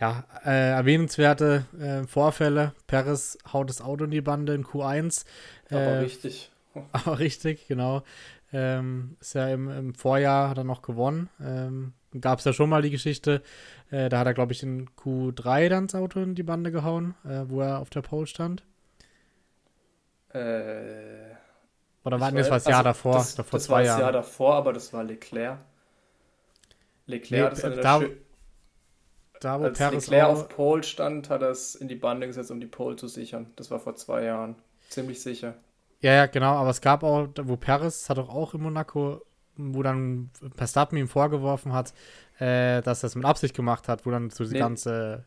ja, äh, erwähnenswerte äh, Vorfälle. Perez haut das Auto in die Bande in Q1. Aber äh, richtig. Aber richtig, genau. Ähm, ist ja im, im, Vorjahr hat er noch gewonnen. Ähm, Gab es ja schon mal die Geschichte, äh, da hat er, glaube ich, in Q3 dann das Auto in die Bande gehauen, äh, wo er auf der Pole stand. Äh, Oder war das war das Jahr also davor? Das, davor das war das Jahr davor, aber das war Leclerc. Leclerc nee, hat da, da, wo Als Paris Leclerc auf Pole stand, hat er es in die Bande gesetzt, um die Pole zu sichern. Das war vor zwei Jahren. Ziemlich sicher. Ja, ja, genau, aber es gab auch, wo Paris hat doch auch in Monaco, wo dann Verstappen ihm vorgeworfen hat, äh, dass er es mit Absicht gemacht hat, wo dann so die nee, ganze.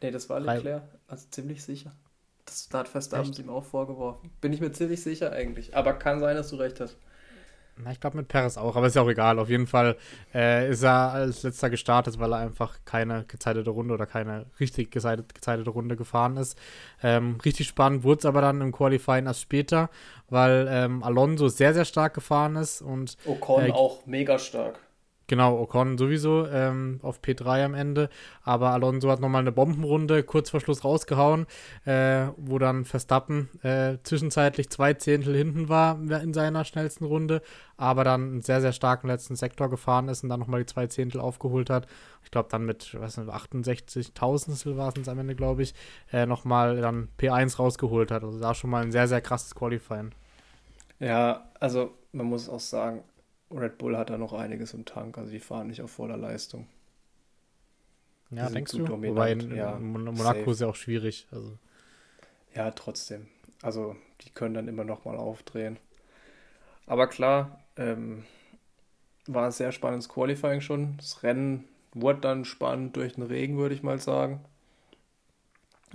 Nee, das war Leclerc, also ziemlich sicher. Das, da hat Verstappen ihm auch vorgeworfen. Bin ich mir ziemlich sicher eigentlich. Aber kann sein, dass du recht hast. Na, ich glaube mit Perez auch, aber ist ja auch egal. Auf jeden Fall äh, ist er als letzter gestartet, weil er einfach keine gezeitete Runde oder keine richtig gezeitet, gezeitete Runde gefahren ist. Ähm, richtig spannend wurde es aber dann im Qualifying erst später, weil ähm, Alonso sehr, sehr stark gefahren ist und Ocon äh, auch mega stark. Genau, Ocon sowieso ähm, auf P3 am Ende. Aber Alonso hat nochmal eine Bombenrunde kurz vor Schluss rausgehauen, äh, wo dann Verstappen äh, zwischenzeitlich zwei Zehntel hinten war in seiner schnellsten Runde, aber dann einen sehr, sehr starken letzten Sektor gefahren ist und dann nochmal die zwei Zehntel aufgeholt hat. Ich glaube, dann mit, was 68 Tausendstel war es am Ende, glaube ich, äh, nochmal dann P1 rausgeholt hat. Also da schon mal ein sehr, sehr krasses Qualifying. Ja, also man muss auch sagen, Red Bull hat da noch einiges im Tank, also die fahren nicht auf voller Leistung. Ja, denkst du? Dominant. Wobei in, ja, in Monaco safe. ist ja auch schwierig. Also. Ja, trotzdem. Also die können dann immer noch mal aufdrehen. Aber klar, ähm, war ein sehr spannendes Qualifying schon. Das Rennen wurde dann spannend durch den Regen, würde ich mal sagen.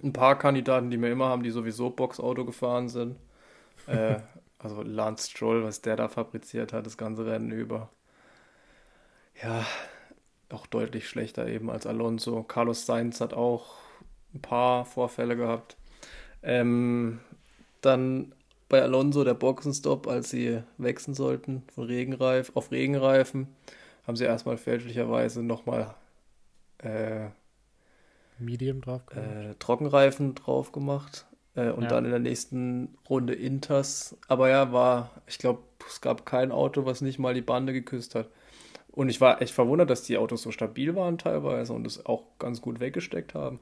Ein paar Kandidaten, die wir immer haben, die sowieso Boxauto gefahren sind. äh, also Lance Stroll, was der da fabriziert hat, das ganze Rennen über. Ja, auch deutlich schlechter eben als Alonso. Carlos Sainz hat auch ein paar Vorfälle gehabt. Ähm, dann bei Alonso der Boxenstopp, als sie wechseln sollten von Regenreif auf Regenreifen, haben sie erstmal fälschlicherweise nochmal äh, Medium drauf äh, Trockenreifen drauf gemacht. Äh, und ja. dann in der nächsten Runde Inters. Aber ja, war, ich glaube, es gab kein Auto, was nicht mal die Bande geküsst hat. Und ich war echt verwundert, dass die Autos so stabil waren teilweise und es auch ganz gut weggesteckt haben.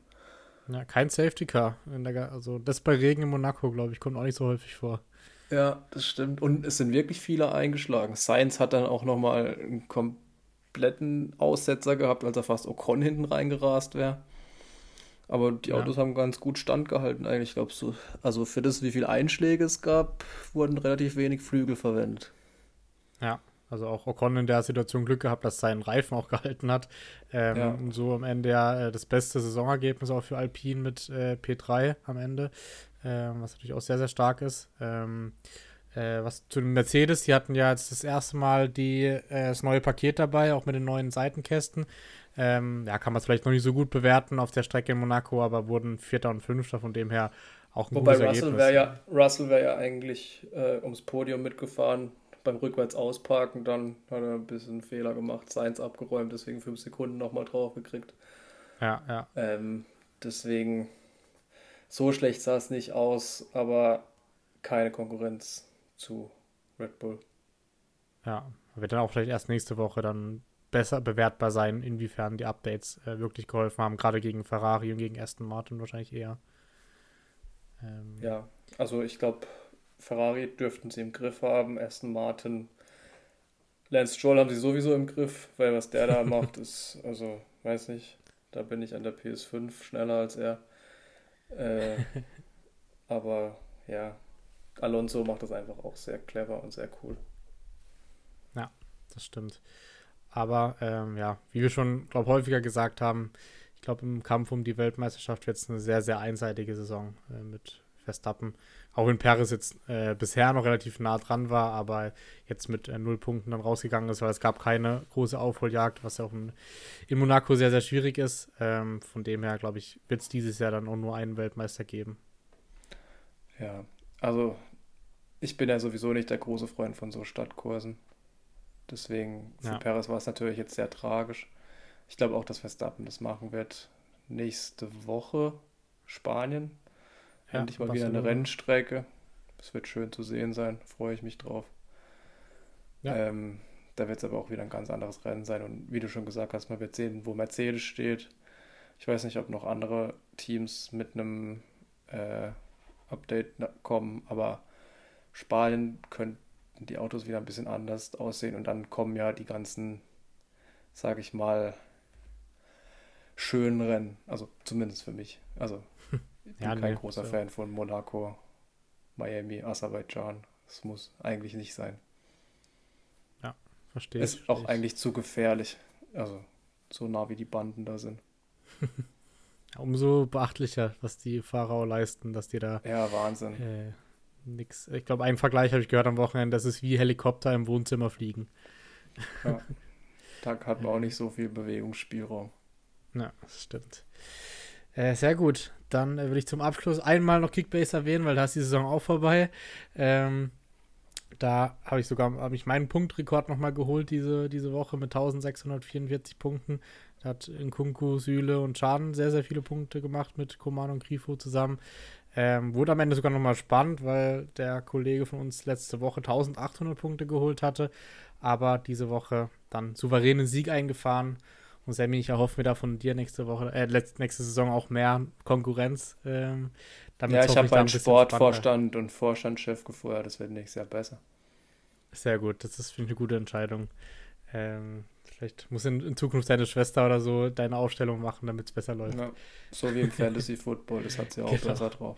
Ja, kein Safety Car. Der, also das bei Regen in Monaco, glaube ich, kommt auch nicht so häufig vor. Ja, das stimmt. Und es sind wirklich viele eingeschlagen. Science hat dann auch nochmal einen kompletten Aussetzer gehabt, als er fast Ocon hinten reingerast wäre. Aber die Autos ja. haben ganz gut standgehalten eigentlich, glaubst du. Also für das, wie viele Einschläge es gab, wurden relativ wenig Flügel verwendet. Ja, also auch Ocon in der Situation Glück gehabt, dass sein Reifen auch gehalten hat. Ähm, ja. Und so am Ende ja äh, das beste Saisonergebnis auch für Alpine mit äh, P3 am Ende, ähm, was natürlich auch sehr, sehr stark ist. Ähm, äh, was zu den Mercedes, die hatten ja jetzt das erste Mal die, äh, das neue Paket dabei, auch mit den neuen Seitenkästen. Ähm, ja, kann man es vielleicht noch nicht so gut bewerten auf der Strecke in Monaco, aber wurden Vierter und Fünfter, von dem her auch ein Wobei gutes Russell Ergebnis. Wär ja, Russell wäre ja eigentlich äh, ums Podium mitgefahren. Beim rückwärts ausparken, dann hat er ein bisschen Fehler gemacht, Seins abgeräumt, deswegen fünf Sekunden nochmal drauf gekriegt. Ja, ja. Ähm, deswegen, so schlecht sah es nicht aus, aber keine Konkurrenz zu Red Bull. Ja, wird dann auch vielleicht erst nächste Woche dann besser bewertbar sein, inwiefern die Updates äh, wirklich geholfen haben, gerade gegen Ferrari und gegen Aston Martin wahrscheinlich eher. Ähm, ja, also ich glaube, Ferrari dürften sie im Griff haben, Aston Martin, Lance Stroll haben sie sowieso im Griff, weil was der da macht, ist, also, weiß nicht, da bin ich an der PS5 schneller als er. Äh, aber ja, Alonso macht das einfach auch sehr clever und sehr cool. Ja, das stimmt. Aber ähm, ja, wie wir schon, glaube häufiger gesagt haben, ich glaube, im Kampf um die Weltmeisterschaft wird es eine sehr, sehr einseitige Saison äh, mit Verstappen. Auch wenn Perez jetzt äh, bisher noch relativ nah dran war, aber jetzt mit äh, null Punkten dann rausgegangen ist, weil es gab keine große Aufholjagd, was ja auch in, in Monaco sehr, sehr schwierig ist. Ähm, von dem her, glaube ich, wird es dieses Jahr dann auch nur einen Weltmeister geben. Ja, also ich bin ja sowieso nicht der große Freund von so Stadtkursen. Deswegen für ja. Perez war es natürlich jetzt sehr tragisch. Ich glaube auch, dass Verstappen das machen wird. Nächste Woche Spanien. Ja, Endlich mal wieder eine Rennstrecke. Es wird schön zu sehen sein, freue ich mich drauf. Ja. Ähm, da wird es aber auch wieder ein ganz anderes Rennen sein. Und wie du schon gesagt hast, man wird sehen, wo Mercedes steht. Ich weiß nicht, ob noch andere Teams mit einem äh, Update kommen, aber Spanien könnten die Autos wieder ein bisschen anders aussehen und dann kommen ja die ganzen, sage ich mal, schönen Rennen. Also zumindest für mich. Also ich bin ja, kein nee, großer so. Fan von Monaco, Miami, Aserbaidschan. Das muss eigentlich nicht sein. Ja, verstehe. Ist versteh auch ich. eigentlich zu gefährlich. Also so nah wie die Banden da sind. Umso beachtlicher, was die Fahrer leisten, dass die da. Ja, Wahnsinn. Äh, nix. Ich glaube, einen Vergleich habe ich gehört am Wochenende, das ist wie Helikopter im Wohnzimmer fliegen. Ja. Da hat man auch nicht so viel Bewegungsspielraum. Ja, das stimmt. Äh, sehr gut. Dann äh, will ich zum Abschluss einmal noch Kickbase erwähnen, weil da ist die Saison auch vorbei. Ähm, da habe ich sogar hab ich meinen Punktrekord nochmal geholt diese, diese Woche mit 1644 Punkten. Da hat Nkunku, Süle und Schaden sehr, sehr viele Punkte gemacht mit Koman und Grifo zusammen. Ähm, wurde am Ende sogar nochmal spannend, weil der Kollege von uns letzte Woche 1800 Punkte geholt hatte, aber diese Woche dann souveränen Sieg eingefahren. Und Sammy, ich erhoffe mir da von dir nächste Woche, äh, nächste Saison auch mehr Konkurrenz. Ähm, ja, ich habe einen Sportvorstand und Vorstandschef gefeuert, das wird nächstes Jahr besser. Sehr gut, das ist eine gute Entscheidung. Ähm, vielleicht muss in, in, Zukunft deine Schwester oder so deine Aufstellung machen, damit es besser läuft. Ja, so wie im Fantasy Football, das hat sie auch genau. besser drauf.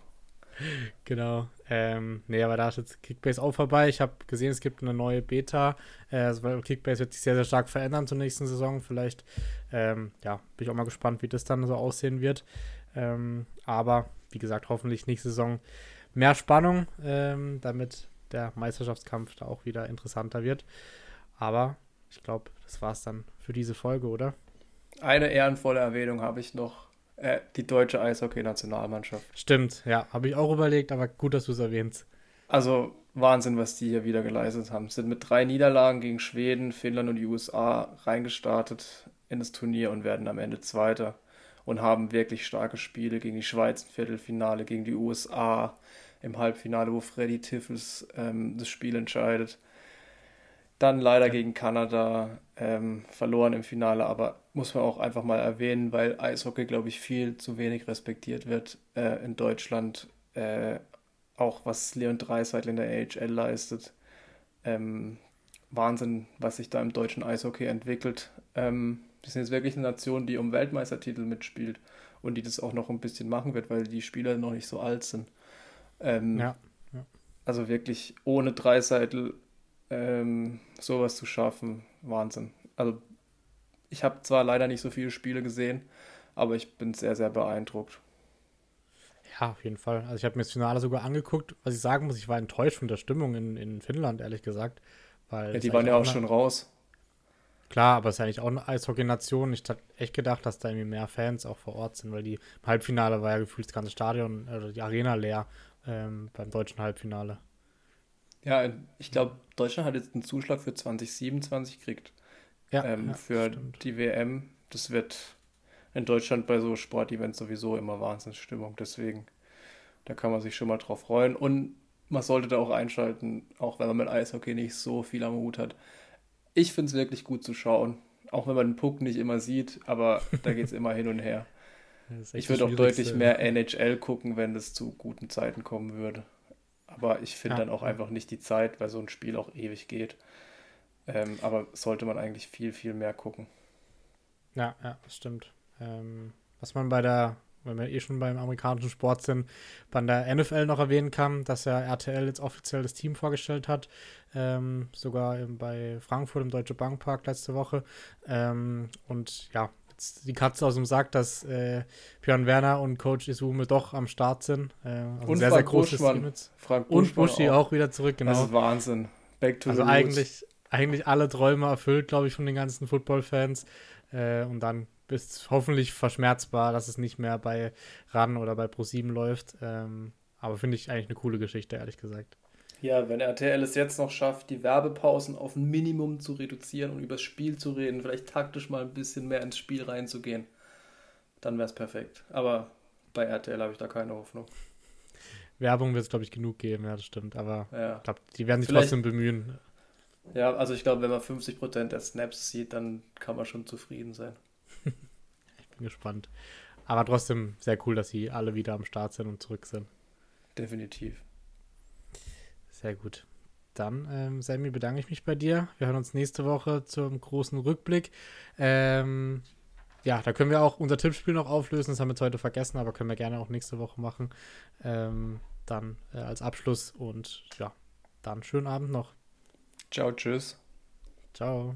Genau. Ähm, nee, aber da ist jetzt Kickbase auch vorbei. Ich habe gesehen, es gibt eine neue Beta. Äh, also Kickbase wird sich sehr, sehr stark verändern zur nächsten Saison. Vielleicht, ähm, ja, bin ich auch mal gespannt, wie das dann so aussehen wird. Ähm, aber wie gesagt, hoffentlich nächste Saison mehr Spannung, ähm, damit der Meisterschaftskampf da auch wieder interessanter wird. Aber ich glaube, das war es dann für diese Folge, oder? Eine ehrenvolle Erwähnung habe ich noch. Äh, die deutsche Eishockey-Nationalmannschaft. Stimmt, ja, habe ich auch überlegt, aber gut, dass du es erwähnst. Also Wahnsinn, was die hier wieder geleistet haben. Sind mit drei Niederlagen gegen Schweden, Finnland und die USA reingestartet in das Turnier und werden am Ende Zweiter und haben wirklich starke Spiele gegen die Schweiz im Viertelfinale, gegen die USA im Halbfinale, wo Freddy Tiffels ähm, das Spiel entscheidet. Dann leider gegen Kanada ähm, verloren im Finale, aber muss man auch einfach mal erwähnen, weil Eishockey, glaube ich, viel zu wenig respektiert wird äh, in Deutschland. Äh, auch was Leon Dreiseitel in der AHL leistet. Ähm, Wahnsinn, was sich da im deutschen Eishockey entwickelt. Ähm, wir sind jetzt wirklich eine Nation, die um Weltmeistertitel mitspielt und die das auch noch ein bisschen machen wird, weil die Spieler noch nicht so alt sind. Ähm, ja, ja. Also wirklich ohne Dreiseitel ähm, sowas zu schaffen, Wahnsinn. Also ich habe zwar leider nicht so viele Spiele gesehen, aber ich bin sehr, sehr beeindruckt. Ja, auf jeden Fall. Also ich habe mir das Finale sogar angeguckt. Was ich sagen muss, ich war enttäuscht von der Stimmung in, in Finnland, ehrlich gesagt. Weil ja, die waren ja auch, schon raus. Klar, aber es ist ja eigentlich auch eine Eishockey-Nation. Ich hatte echt gedacht, dass da irgendwie mehr Fans auch vor Ort sind, weil die im Halbfinale war ja gefühlt das ganze Stadion, oder die Arena leer ähm, beim deutschen Halbfinale. Ja, ich glaube, Deutschland hat jetzt einen Zuschlag für 2027 gekriegt. Ja, ähm, ja für stimmt. die WM. Das wird in Deutschland bei so Sportevents sowieso immer Wahnsinnsstimmung. Deswegen, da kann man sich schon mal drauf freuen. Und man sollte da auch einschalten, auch wenn man mit Eishockey nicht so viel am Hut hat. Ich finde es wirklich gut zu schauen. Auch wenn man den Puck nicht immer sieht, aber da geht es immer hin und her. Ich würde auch deutlich mehr NHL gucken, wenn es zu guten Zeiten kommen würde. Aber ich finde ja. dann auch einfach nicht die Zeit, weil so ein Spiel auch ewig geht. Ähm, aber sollte man eigentlich viel, viel mehr gucken. Ja, ja, das stimmt. Ähm, was man bei der, wenn wir eh schon beim amerikanischen Sport sind, bei der NFL noch erwähnen kann, dass ja RTL jetzt offiziell das Team vorgestellt hat. Ähm, sogar bei Frankfurt im Deutsche Bankpark letzte Woche. Ähm, und ja, die Katze aus dem Sack, dass äh, Björn Werner und Coach Isume doch am Start sind. Äh, also und sehr, Frank sehr großes Buschmann. Team jetzt. Frank Und Buschi auch. wieder zurück, genau. Das ist Wahnsinn. Back to Also the roots. eigentlich, eigentlich alle Träume erfüllt, glaube ich, von den ganzen Football-Fans. Äh, und dann ist hoffentlich verschmerzbar, dass es nicht mehr bei RAN oder bei Pro7 läuft. Ähm, aber finde ich eigentlich eine coole Geschichte, ehrlich gesagt. Ja, wenn RTL es jetzt noch schafft, die Werbepausen auf ein Minimum zu reduzieren und über das Spiel zu reden, vielleicht taktisch mal ein bisschen mehr ins Spiel reinzugehen, dann wäre es perfekt. Aber bei RTL habe ich da keine Hoffnung. Werbung wird es, glaube ich, genug geben, ja, das stimmt. Aber Ja, ich glaube, die werden sich Vielleicht- trotzdem bemühen. ja also ich glaube, wenn man 50% der Snaps sieht, dann kann man schon zufrieden sein. Bin gespannt. Aber trotzdem sehr cool, dass sie alle wieder am Start sind und zurück sind. Definitiv. Sehr gut. Dann, ähm, Sammy, bedanke ich mich bei dir. Wir hören uns nächste Woche zum großen Rückblick. Ähm, ja, da können wir auch unser Tippspiel noch auflösen. Das haben wir jetzt heute vergessen, aber können wir gerne auch nächste Woche machen. Ähm, dann äh, als Abschluss und ja, dann schönen Abend noch. Ciao, tschüss. Ciao.